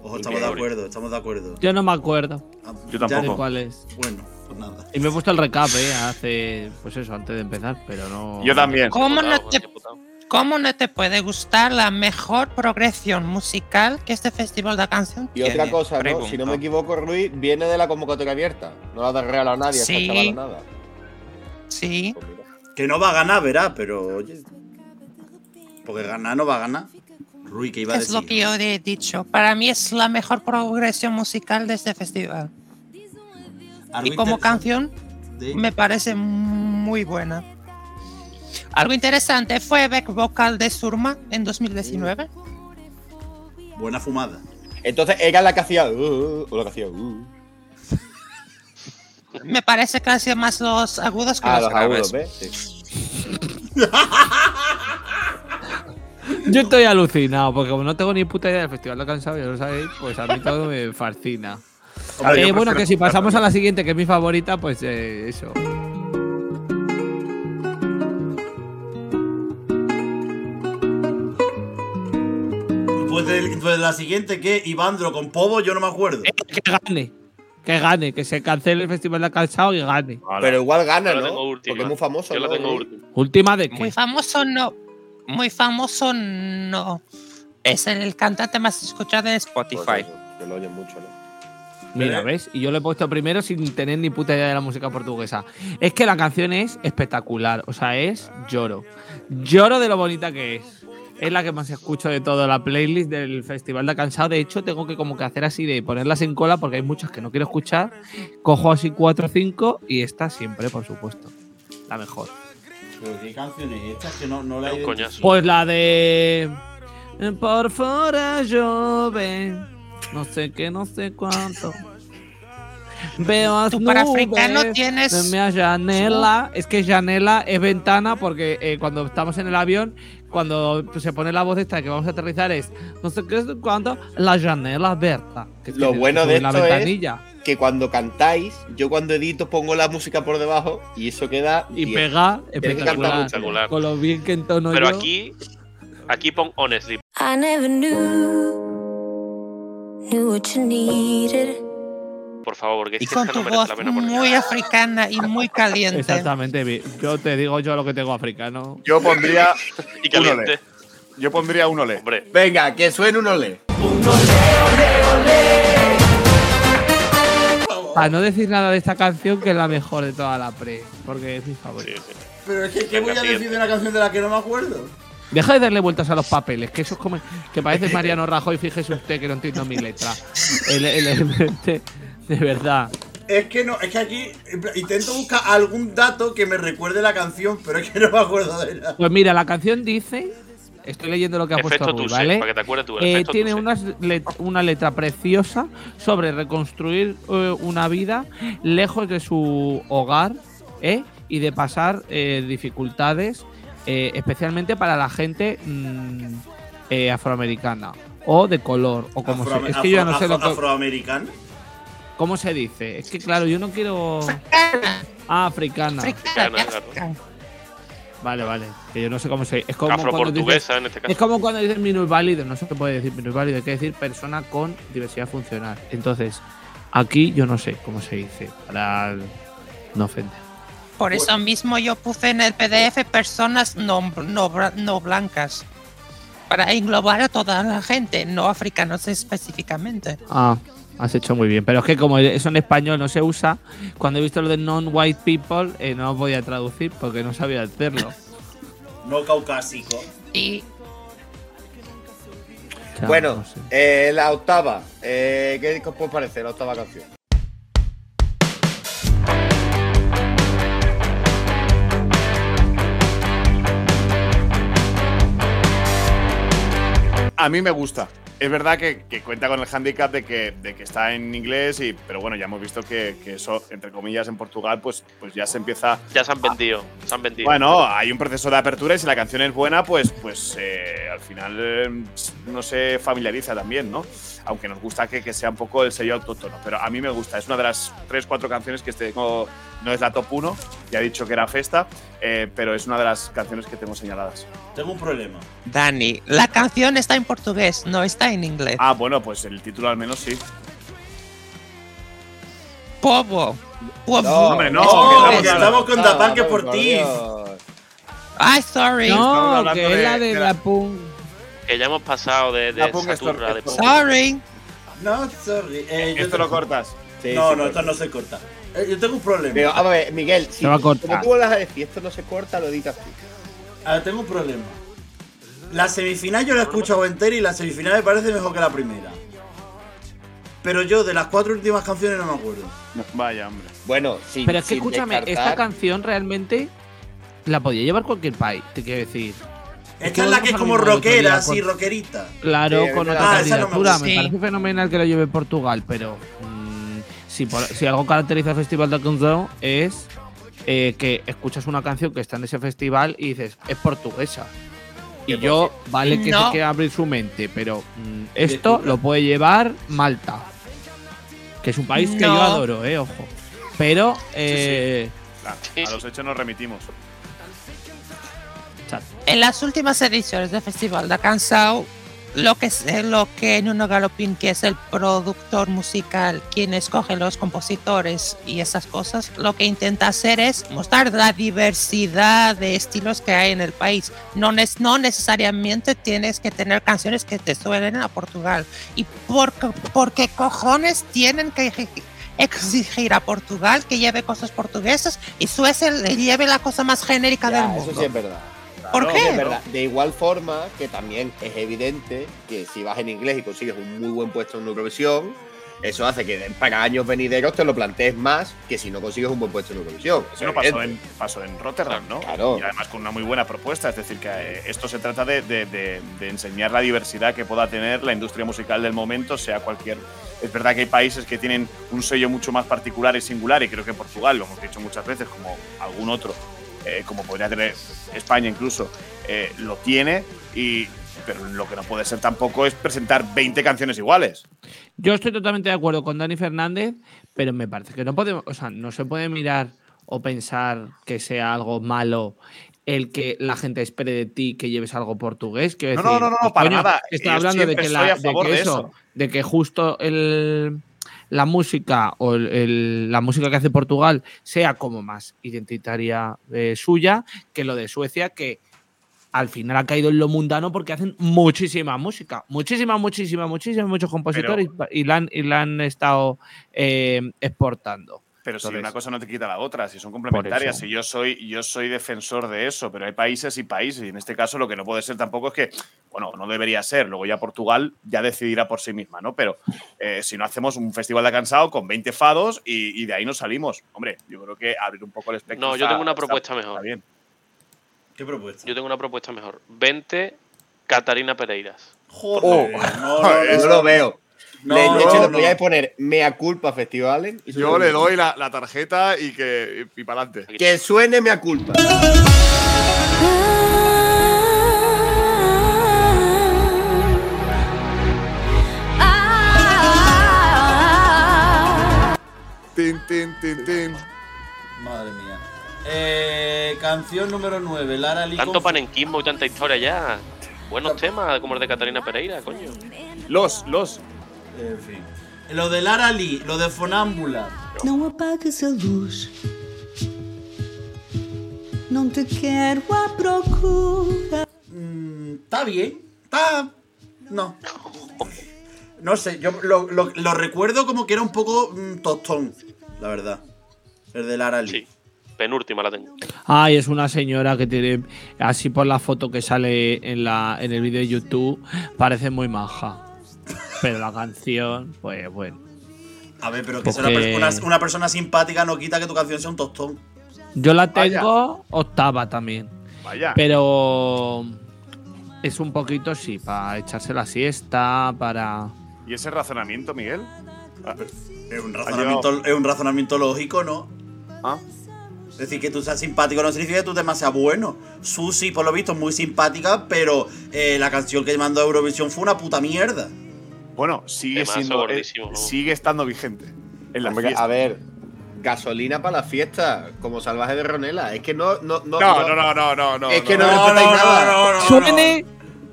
Ojo, estamos de acuerdo, estamos de acuerdo. Yo no me acuerdo Yo tampoco. cuál es. Bueno, nada. Y me he puesto el recap, ¿eh? Hace. Pues eso, antes de empezar, pero no. Yo también. ¿Cómo no, te. ¿Cómo no te puede gustar la mejor progresión musical que este festival de canción Y tiene? otra cosa, ¿no? Pregunto. Si no me equivoco, Ruiz viene de la convocatoria abierta. No la ha regalado a nadie, Sí. chavala nada. Sí. Pues. Que no va a ganar, verá, pero oye. Porque ganar no va a ganar. Rui, que iba a Es decir. lo que yo he dicho. Para mí es la mejor progresión musical de este festival. Algo Y como canción me parece muy buena. Algo interesante fue back vocal de Surma en 2019. Buena fumada. Entonces era la que hacía. uh, o la que hacía. uh. Me parece que hacía más los agudos que Ah, los los agudos. ¿ves? Sí. Yo estoy alucinado, porque como no tengo ni puta idea del Festival de Cansado, ya lo sabéis, pues a mí todo me fascina. Hombre, Eh, bueno, prefiero que si pasamos a la siguiente, que es mi favorita, pues eh, eso. Pues de, pues de la siguiente, que Ivandro con Povo, yo no me acuerdo. Eh, Que gane. Que gane, que se cancele el Festival de Cansado y gane. Pero igual gana, la ¿no? Porque es muy famoso. Yo la ¿no? tengo Ruiz? última. Última de Muy qué? famoso no. Muy famoso no. Es el cantante más escuchado de Pues Spotify. eso, que lo oyen mucho, ¿no? Mira, ¿ves? Y yo lo he puesto primero sin tener ni puta idea de la música portuguesa. Es que la canción es espectacular. O sea, es lloro. Lloro de lo bonita que es. Es la que más escucho de toda la playlist del Festival de Cansado. De hecho, tengo que como que hacer así de ponerlas en cola porque hay muchas que no quiero escuchar. Cojo así cuatro o cinco y esta siempre, por supuesto. La mejor. Pero qué canciones estas que no, no la he. Pues la de. Por fuera llueve. No sé qué, no sé cuánto. Veo Tú para africano tienes- me Janela. Es que Janela es ventana porque eh, cuando estamos en el avión, cuando se pone la voz esta que vamos a aterrizar es no sé qué es cuánto, la Janela Berta. Que Lo bueno de la esto es-. Que cuando cantáis, yo cuando edito pongo la música por debajo y eso queda. Y bien. pega espectacular. Espectacular. Con lo bien que entono Pero yo. aquí, aquí pon honestly. I never knew, knew what you needed. Por favor, porque es Y que con esta tu no merece voz la pena muy africana y muy caliente. Exactamente. Yo te digo yo lo que tengo africano. Yo pondría. Y un ole. Yo pondría un ole. Hombre, Venga, que suene un olé. Para no decir nada de esta canción, que es la mejor de toda la pre, porque es mi favorita. sí. Pero es que, ¿qué voy a decir de una canción de la que no me acuerdo? Deja de darle vueltas a los papeles, que eso es como que parece Mariano Rajoy, fíjese usted que no entiendo mi letra. El- el- el- de, de verdad. Es que no, es que aquí intento buscar algún dato que me recuerde la canción, pero es que no me acuerdo de nada. Pues mira, la canción dice, estoy leyendo lo que ha Efecto puesto Rui, Tuse, ¿vale? para que te acuerdes tú. Eh, tiene let- una letra preciosa sobre reconstruir eh, una vida lejos de su hogar ¿eh? y de pasar eh, dificultades, eh, especialmente para la gente mm, eh, afroamericana o de color o como Afro- se, es que yo ya no afro- sé lo que- afroamericana. cómo se dice. Es que claro, yo no quiero ah, africana. Africana, Claro, claro. Vale, vale. Que yo no sé cómo se es como cuando dices Afroportuguesa en este caso. Es como cuando dicen minusválido, no se puede decir minusválido, hay que decir persona con diversidad funcional. Entonces, aquí yo no sé cómo se dice, para no ofender. Por eso mismo yo puse en el PDF personas no, no, bra- no blancas. Para englobar a toda la gente, no africanos específicamente. Ah, has hecho muy bien. Pero es que como eso en español no se usa, cuando he visto lo de non-white people, eh, no podía traducir porque no sabía hacerlo. No caucásico. Sea, Bueno, eh, la octava. Eh, ¿Qué os puede parecer la octava canción? A mí me gusta. Es verdad que, que cuenta con el handicap de que, de que está en inglés, y, pero bueno, ya hemos visto que, que eso, entre comillas, en Portugal, pues, pues ya se empieza. Ya se han vendido. Se han vendido. Bueno, hay un proceso de apertura y si la canción es buena, pues, pues eh, al final eh, no se familiariza también, ¿no? Aunque nos gusta que, que sea un poco el sello autóctono. Pero a mí me gusta. Es una de las tres, cuatro canciones que tengo. No es la top 1, ya he dicho que era Festa, eh, pero es una de las canciones que tengo señaladas. Tengo un problema. Dani, la canción está en portugués, no está en inglés. Ah, bueno, pues el título al menos sí. Povo. Povo. No, hombre, no, No, que estamos- con Ah, Dapanque por ti. Ay, sorry. No, que es la de la. Que ya hemos pasado de, de La ponga esa turra de esto- Sorry. No, sorry. Eh, yo Esto te- lo cortas. Sí, no, sí, no, esto no se corta. Eh, yo tengo un problema. Pero, a ver, Miguel, si va a cortar. como tú vas a decir esto no se corta, lo editas tú. A ver, tengo un problema. La semifinal yo la he escuchado entera y la semifinal me parece mejor que la primera. Pero yo de las cuatro últimas canciones no me acuerdo. Vaya, hombre. Bueno, sí. Pero es que escúchame, esta canción realmente la podía llevar cualquier país, te quiero decir. Esta es la que es como rockera, así, rockerita. Claro, Sí, con otra. Ah, esa no me candidatura. me, parece fenomenal que lo lleve Portugal, pero mm, si, por- si algo caracteriza al Festival de Canção es eh, que escuchas una canción que está en ese festival y dices, es portuguesa. Y yo, vale que No. se que abrir su mente, pero mm, esto lo puede llevar Malta, que es un país que yo adoro, eh, ojo. Pero, eh, Claro, Sí, a los hechos nos remitimos. chat. En las últimas ediciones del Festival de Cansao, lo que es lo que Nuno Galopín, que es el productor musical, quien escoge los compositores y esas cosas, lo que intenta hacer es mostrar la diversidad de estilos que hay en el país. No, no necesariamente tienes que tener canciones que te suenen a Portugal. ¿Y por, por qué cojones tienen que exigir a Portugal que lleve cosas portuguesas y Suecia le lleve la cosa más genérica Ya, del mundo? eso sí es verdad. ¿Por No, qué? es verdad. De igual forma que también es evidente que si vas en inglés y consigues un muy buen puesto en Eurovisión, Eso hace que para años venideros te lo plantees más que si no consigues un buen puesto en Eurovisión. Eso no pasó en, pasó en Rotterdam, ¿no? Claro. Y además con una muy buena propuesta. Es decir, que eh, esto se trata de, de- de- de enseñar la diversidad que pueda tener la industria musical del momento, sea cualquier. Es verdad que hay países que tienen un sello mucho más particular y singular, y creo que Portugal, lo hemos dicho muchas veces, como algún otro, eh, como podría tener España incluso, eh, lo tiene, y, pero lo que no puede ser tampoco es presentar 20 canciones iguales. Yo estoy totalmente de acuerdo con Dani Fernández, pero me parece que no podemos, o sea, no se puede mirar o pensar que sea algo malo el que la gente espere de ti que lleves algo portugués. Quiero No, no, decir, no, no, para coño, nada. Estoy Yo hablando de que, la, de, que eso. de que justo el, la música o el- el- la música que hace Portugal sea como más identitaria eh, suya que lo de Suecia, que al final ha caído en lo mundano porque hacen muchísima música. Muchísima, muchísima, muchísima, muchos compositores y, la han, y la han estado eh, exportando. Pero si Entonces- una cosa no te quita la otra, si son complementarias, y yo soy, yo soy defensor de eso, pero hay países y países, y en este caso lo que no puede ser tampoco es que, bueno, no debería ser, luego ya Portugal ya decidirá por sí misma, ¿no? Pero eh, si no hacemos un festival de cansado con 20 fados y, y de ahí nos salimos, hombre, yo creo que abrir un poco el espectro. No, yo está- tengo una está- propuesta está mejor. bien. ¿Qué propuesta? Yo tengo una propuesta mejor. 20 Catarina Pereiras. Joder, no, no, Yo no, lo veo. No, Le- de no, hecho, le no. podíais poner mea culpa festivales. y Yo le doy la, la tarjeta y que y, para adelante. Que suene mea culpa. Tin, tin, tin, tin. Madre mía. Eh, canción número 9, Lara Lee. Tanto panenquismo y tanta historia ya. Buenos temas como el de Catarina Pereira, coño. Los, los. En fin. Lo de Lara Lee, lo de Fonámbula. Não apagues a luz. Não te quero à procura. Mm, Está bien. Está. No. No sé, yo lo, lo- lo recuerdo como que era un poco mm, tostón, la verdad. El de Lara Lee. Sí. Penúltima la tengo. Ay, es una señora que tiene, así por la foto que sale en, la, en el vídeo de YouTube, parece muy maja. Pero la canción, pues bueno. A ver, pero que sea una, Porque- persona, una persona simpática no quita que tu canción sea un tostón. Yo la Vaya. tengo octava también. Vaya. Pero es un poquito, sí, para echarse la siesta, para... ¿Y ese razonamiento, Miguel? Ah, Es un razonamiento, es un razonamiento lógico, ¿no? ah. Es decir, que tú seas simpático no significa que tú temas seas bueno. Susi, por lo visto, es muy simpática, pero eh, la canción que mandó a Eurovisión fue una puta mierda. Bueno, sigue siendo. eh, gordísimo, ¿no? sigue estando vigente. En la Hombre, a ver, gasolina para la fiesta, como salvaje de Ronela. Es que no. No, no, No, no, no, no, no, no. Es que no. no, respetáis nada. Suene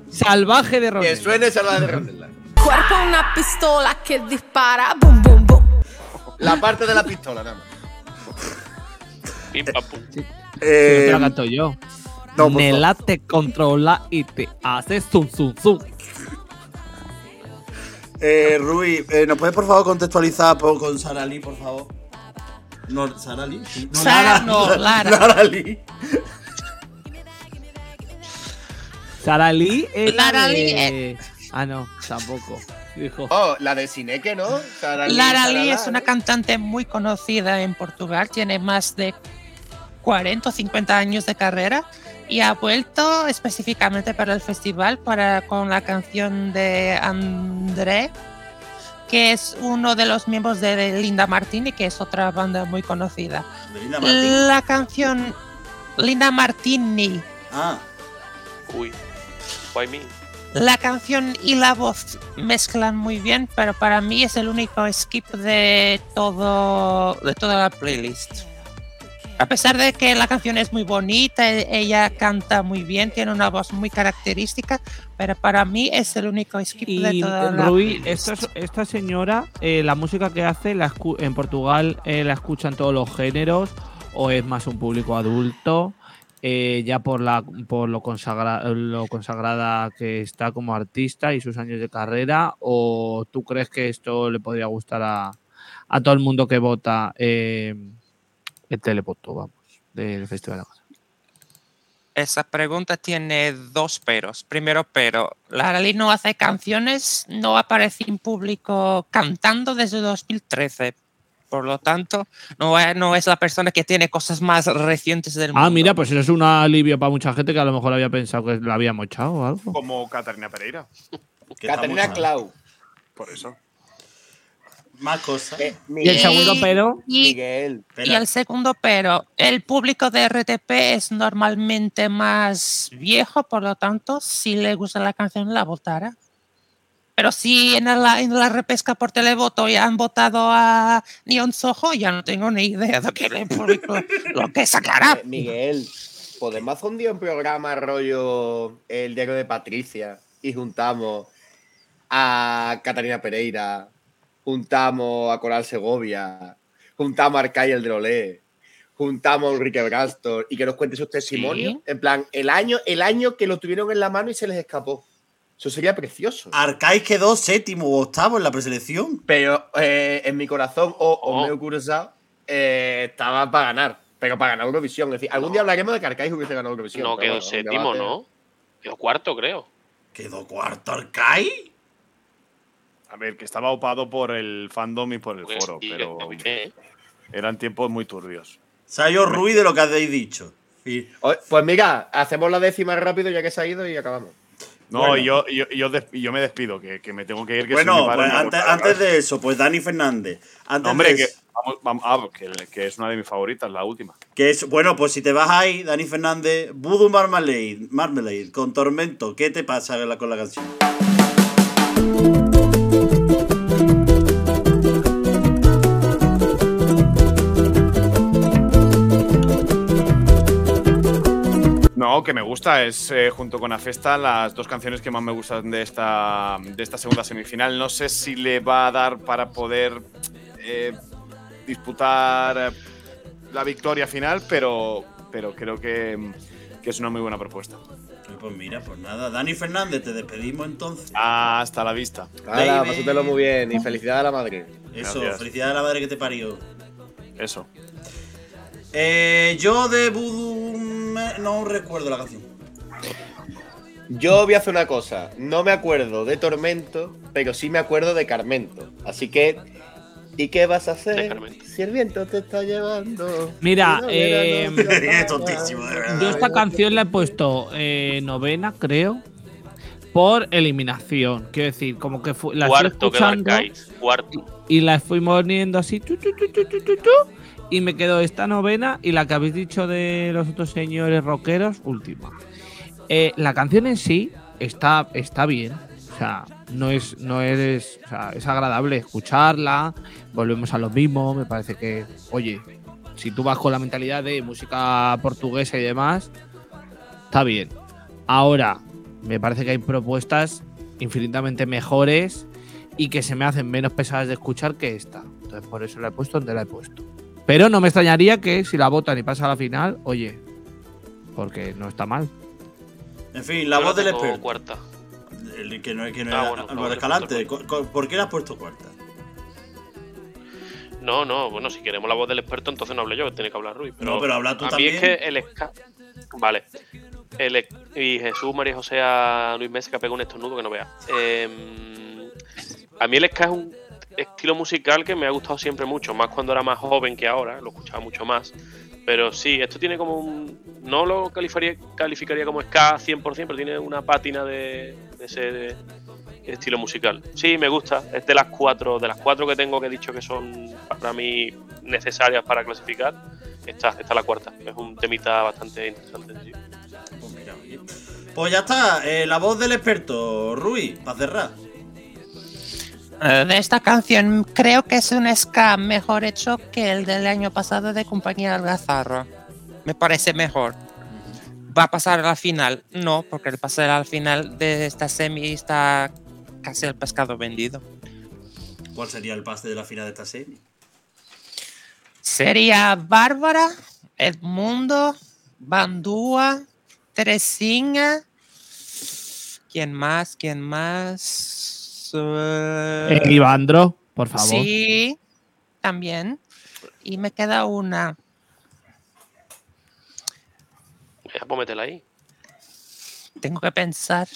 salvaje de Que Ronnie. suene salvaje de Ronela. Cuerpo una pistola que dispara, boom, boom, boom. La parte de la pistola, nada más. Pim, pam, pum. No Eh, te la canto yo. no, por Nela te controla y te hace zum zum zum. Eh, Rui, eh, ¿nos puedes por favor contextualizar por- con Sara Lee, por favor? No, Sara Lee. sí. No, Sara, no, Lara. Lara Lee. Sara Lee es la Lara de- Lee, Ah, no, tampoco. Dijo. Oh, la de Sineque, ¿no? Sara Lee, Lara Sara Lee es una ¿no? cantante muy conocida en Portugal, tiene más de 40 o 50 años de carrera y ha vuelto específicamente para el festival para, con la canción de André, que es uno de los miembros de, Linda Martini, que es otra banda muy conocida. Martín. La canción Linda Martini, Ah, Uy. Why me? la canción y la voz mezclan muy bien, pero para mí es el único skip de todo de toda la playlist. A pesar de que la canción es muy bonita, e- ella canta muy bien, tiene una voz muy característica, pero para mí es el único skip de Y toda la Rui, esta, esta señora, eh, la música que hace la escu- en Portugal eh, la escuchan todos los géneros o es más un público adulto, eh, ya por, la, por lo, consagra- lo consagrada que está como artista y sus años de carrera, o tú crees que esto le podría gustar a, a todo el mundo que vota eh, el televoto, vamos, del Festival de la esa pregunta tiene dos peros. Primero, pero Lali no hace canciones, no aparece en público cantando desde 2013. Por lo tanto, no es, no es la persona que tiene cosas más recientes del mundo. Ah, mira, pues eso es un alivio para mucha gente que a lo mejor había pensado que la había mochado o algo. Como Catarina Pereira. Catarina. Clau. Por eso. Más cosas. Eh, Y el Miguel. segundo pero, Y, Miguel. y el segundo pero, el público de RTP es normalmente más viejo, por lo tanto, si le gusta la canción, la votará. Pero si en la, en la repesca por televoto ya han votado a Neon Soho, ya no tengo ni idea de que el público lo que sacará. Eh, Miguel, ¿podemos hacer un día un programa rollo el diario de Patricia y juntamos a Catarina Pereira, juntamos a Coral Segovia, juntamos a Arcay el Drolé, juntamos a Enrique Brastor y que nos cuente sus testimonios? Sí. En plan, el año, el año que lo tuvieron en la mano y se les escapó. Eso sería precioso. Arcais quedó séptimo o octavo en la preselección. Pero eh, en mi corazón, o, Oh. meu curaçao, eh, estaba para ganar. Pero para ganar Eurovisión. Es decir, algún día hablaremos de que Arcais hubiese ganado Eurovisión. No quedó bueno, séptimo. ¿no? Quedó cuarto, creo. Quedó cuarto Arcais. A ver, que estaba opado por el fandom y por el Pues foro, sí, pero eran tiempos muy turbios. Sayo Ruiz de lo que habéis dicho. Y- Oye, Pues mira, hacemos la décima rápido ya que se ha ido y acabamos. No, Bueno. yo, yo, yo, me despido, que, que me tengo que ir. Que Bueno, pues antes, antes de eso, pues Dani Fernández. Antes No, hombre, de que, vamos, vamos- ah, que, que es una de mis favoritas, la última. que es, bueno, pues si te vas ahí, Dani Fernández, Voodoo Marmalade, Marmalade, con Tormento, ¿qué te pasa con la- con la canción? No, que me gusta. Es eh, junto con Afesta las dos canciones que más me gustan de esta, de esta segunda semifinal. No sé si le va a dar para poder eh, disputar eh, la victoria final, pero, pero creo que, que es una muy buena propuesta. Pues mira, pues nada, Dani Fernández, te despedimos entonces. Hasta la vista. Hala, pásatelo muy bien y felicidades a la madre. Eso, Gracias. felicidades a la madre que te parió. Eso. Eh, yo de Voodoo me- no recuerdo la canción. Yo voy a hacer una cosa. No me acuerdo de Tormento, pero sí me acuerdo de Carmento. Así que, ¿y qué vas a hacer Carmento. si el viento te está llevando? Mira, no eh, no se Es va. tontísimo, de verdad. yo esta canción la he puesto eh, novena, creo, por eliminación. Quiero decir, como que la Cuarto escuchando Arcais. Cuarto. y la fui poniendo así, tu, tu, tu, tu, tu, tu, tu, y me quedó esta novena y la que habéis dicho de los otros señores rockeros, última. Eh, la canción en sí está, está bien. O sea, no es, no es, o sea, es agradable escucharla. Volvemos a lo mismo. Me parece que, oye, si tú vas con la mentalidad de música portuguesa y demás, está bien. Ahora, me parece que hay propuestas infinitamente mejores y que se me hacen menos pesadas de escuchar que esta. Entonces, por eso la he puesto donde la he puesto. Pero no me extrañaría que si la votan y pasa a la final, oye, porque no está mal. En fin, la Yo voz del experto. cuarta. El que no, que no Ah, era bueno, Álvaro Escalante. ¿Por qué la has puesto cuarta? No, no, bueno, si queremos la voz del experto, entonces no hablo yo, tiene que hablar Rui. Pero No, pero habla tú a también. mí es que el ska. Vale. El, ex- y Jesús, María José, a Luis Mesa que pegó un estornudo que no vea. Em, a mí el ska es un estilo musical que me ha gustado siempre mucho, más cuando era más joven que ahora, lo escuchaba mucho más. Pero sí, esto tiene como un. No lo calificaría, calificaría como ska 100%, pero tiene una pátina de, ese estilo musical. Sí, me gusta. Es de las cuatro, de las cuatro que tengo que he dicho que son para mí necesarias para clasificar. Esta, esta es la cuarta. Es un temita bastante interesante. sí. Pues mira. Pues ya está, eh, la voz del experto, Rui, para cerrar. De esta canción creo que es un ska mejor hecho que el del año pasado de Compañía Algazarra. Me parece mejor. ¿Va a pasar a la final? No, porque el pasar a la final de esta semi está casi el pescado vendido. ¿Cuál sería el pase de la final de esta serie? Sería Bárbara, Edmundo, Bandúa, Teresinha. ¿Quién más? ¿Quién más? Eh, Ivandro, por favor. Sí, también. Y me queda una. Es para meterla ahí. Tengo que pensar.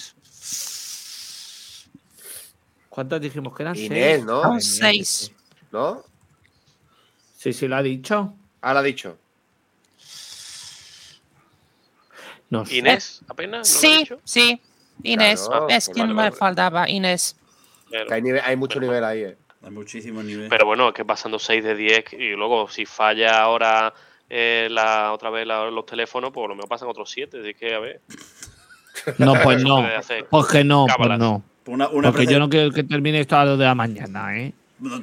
¿Cuántos dijimos que eran? Inés, Seis. ¿no? Son seis. ¿No? Sí, sí, lo ha dicho. Ahora ha dicho. No sé. Inés, apenas. ¿No lo he Sí, dicho? sí. Inés, Claro, es pues quien vale, me vale. faltaba, Inés. Pero, Que hay, nivel- hay mucho nivel ahí, eh. Hay muchísimos niveles. pero bueno, es que pasando 6 de 10 y luego si falla ahora eh, la, otra vez la- los teléfonos, pues lo mejor pasan otros 7. Así que, a ver. No, pues no. hacer Pues que no, pues cábalas. no. Una, una Porque yo no quiero que termine esto a las 2 de la mañana, ¿eh?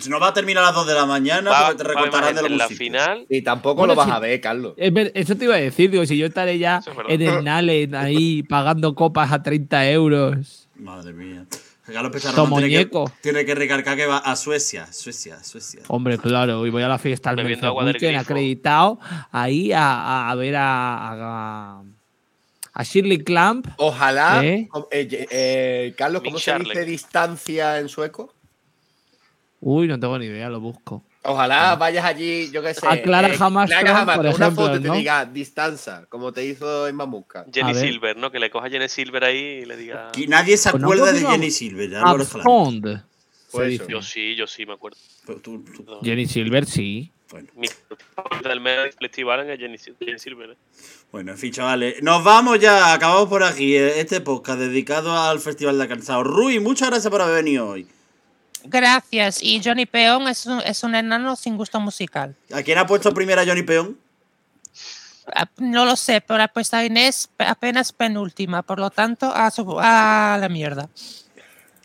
Si no va a terminar a las 2 de la mañana, Va, porque te recortarán de en la final. Y tampoco Bueno, lo vas a ver, Carlos. Es ver- Eso te iba a decir, digo, si yo estaré ya es en el Nalen ahí pagando copas a 30 euros. Madre mía. Carlos tiene que, Tomoñeco. tiene que recargar que va a Suecia. Suecia, Suecia. Hombre, claro, y voy a la fiesta Mercer agua del grifo. acreditado ahí a, a- a ver a, a, a Shirley Clamp. Ojalá. ¿Eh? eh, eh, Carlos, ¿cómo Mick se dice distancia en sueco? Uy, no tengo ni idea, lo busco. Ojalá vayas allí, yo qué sé. A Clara Hammerstone, Clara Hammerstone, por una ejemplo, foto y te ¿no? diga distancia, como te hizo en Mamusca. Jenny. Silver, ¿no? Que le coja a Jenny Silver ahí y le diga. Aquí nadie se Pues no acuerda de. Jenny Silver. Abscond. se Pues. Yo sí, yo sí me acuerdo. Pero tú- tú- No, Jenny Silver, sí. bueno. Mi del mes festival es Jenny Silver. ¿eh? Bueno, en fin, chavales. Nos vamos ya. Acabamos por aquí eh, este podcast dedicado al Festival de Cansado. Rui, muchas gracias por haber venido hoy. Gracias. Y Johnny Peón es un, es un enano sin gusto musical. ¿A quién ha puesto primero a Johnny Peón? Ah, No lo sé, pero ha puesto a Inés pe- apenas penúltima, por lo tanto, a, su- a la mierda.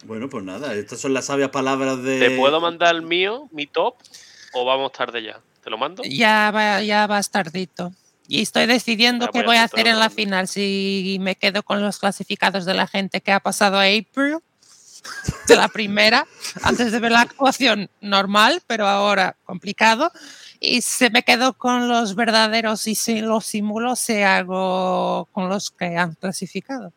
Bueno, pues nada, estas son las sabias palabras de. ¿Te puedo mandar el mío, mi top? ¿O vamos tarde ya? ¿Te lo mando? Ya va, ya vas tardito. Y estoy decidiendo Ya qué voy a apuntar hacer en la final. Si me quedo con los clasificados de la gente que ha pasado a April, de la primera, antes de ver la actuación normal, pero ahora complicado. Y si me quedo con los verdaderos y si los simulo, se hago con los que han clasificado.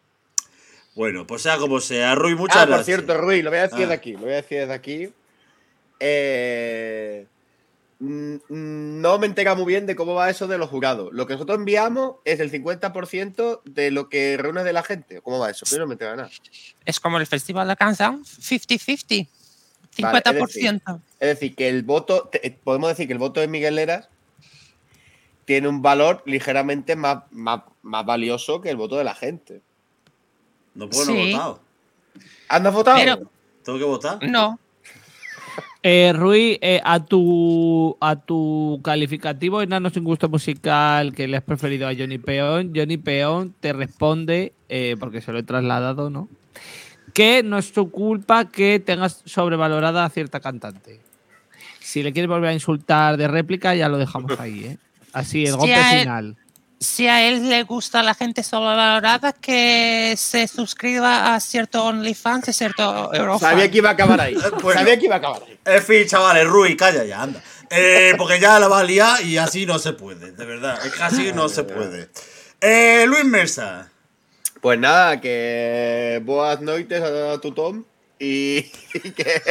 Bueno, pues sea como sea. Rui, muchas Ah, gracias. por cierto, Rui, lo voy a decir Ah. desde aquí. Lo voy a decir desde aquí. Eh, no me entera muy bien de cómo va eso de los jurados. Lo que nosotros enviamos es el 50% de lo que reúne de la gente. ¿Cómo va eso? Yo no me entera nada. Es como el Festival de Canción, 50-50. Vale, es 50%. Es decir, que el voto, te- eh, podemos decir que el voto de Miguel Leras tiene un valor ligeramente más, más, más valioso que el voto de la gente. No puedo, no he Sí. votado. ¿Andas votado? Pero- ¿Tengo que votar? No, Eh, Rui, eh, a tu a tu calificativo enano sin gusto musical que le has preferido a Johnny Peón, Johnny Peón te responde, eh, porque se lo he trasladado, ¿no? Que no es tu culpa que tengas sobrevalorada a cierta cantante. Si le quieres volver a insultar de réplica, ya lo dejamos ahí, ¿eh? Así, el golpe final. Si a él le gusta la gente sobrevalorada, que se suscriba a cierto OnlyFans, a cierto Eurofan. Sabía que iba a acabar ahí. Sabía que iba a acabar ahí. En fin, chavales, Rui, calla ya, anda. Eh, porque ya la va a liar y así no se puede, de verdad. Es que así no se puede. Eh, Luis Mesa. Pues nada, que boas noites a tu Tom y, y que,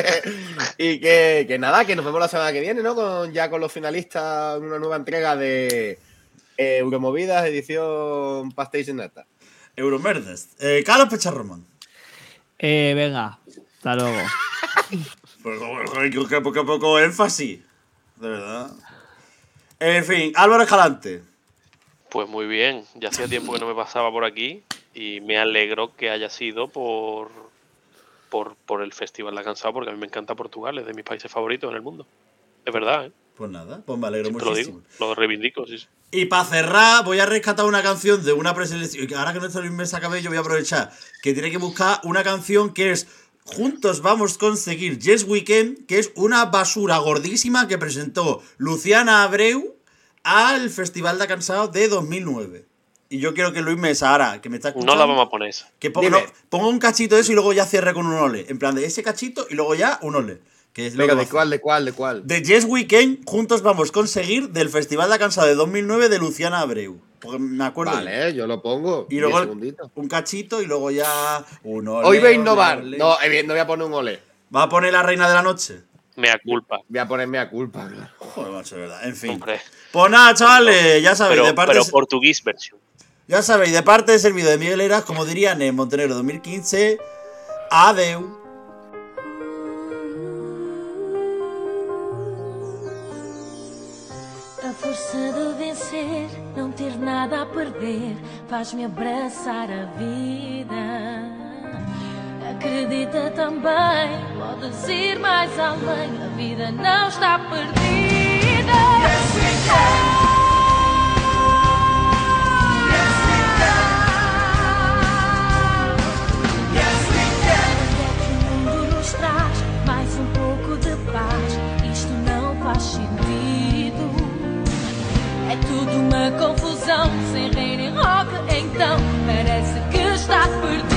y que, que nada, que nos vemos la semana que viene, ¿no? Con, ya con los finalistas en una nueva entrega de eh, Euromovidas edición Pastéis en Nata. Euromerdes. Eh, Carlos Pecharromán. Eh, venga, hasta luego. Pues, qué poco, poco énfasis. De verdad. En fin, Álvaro Escalante. Pues muy bien, ya hacía tiempo que no me pasaba por aquí y me alegro que haya sido por, por, por el Festival La Cansado, porque a mí me encanta Portugal, es de mis países favoritos en el mundo. Es verdad, ¿eh? Pues nada, pues me alegro Te lo muchísimo. digo, lo reivindico, sí. sí. Y para cerrar, voy a rescatar una canción de una preselección. Ahora que no está Luis Mesa Cabello, voy a aprovechar que tiene que buscar una canción que es Juntos vamos a conseguir Yes Weekend, que es una basura gordísima que presentó Luciana Abreu al Festival de Cansado de 2009. Y yo quiero que Luis Mesa, ahora que me está escuchando, No la vamos a poner esa. que ponga, no, ponga un cachito de eso y luego ya cierre con un ole. En plan de ese cachito y luego ya un ole. Que es lo Venga, que ¿de cuál, de cuál, de cuál? De Yes Weekend, juntos vamos a conseguir del Festival de Cansado de 2009 de Luciana Abreu. Porque me acuerdo. Vale, yo lo pongo. Y luego un cachito y luego ya. Hoy voy a innovar. No, eh, no voy a poner un ole. ¿Va a poner la reina de la noche? Mea culpa, Voy a ponerme a culpa. Joder, macho, verdad. En fin. hombre. Pues nada, chavales, ya sabéis, Pero, de parte. pero portugués versión. Ya sabéis, de parte de servido de Miguel Eras, como dirían en Montenegro 2015, adeu. Força de vencer, não ter nada a perder, faz-me abraçar a vida. Acredita também, podes ir mais além, a vida não está perdida. Yes. uma confusão sem reino nem rock, então parece que está perdido.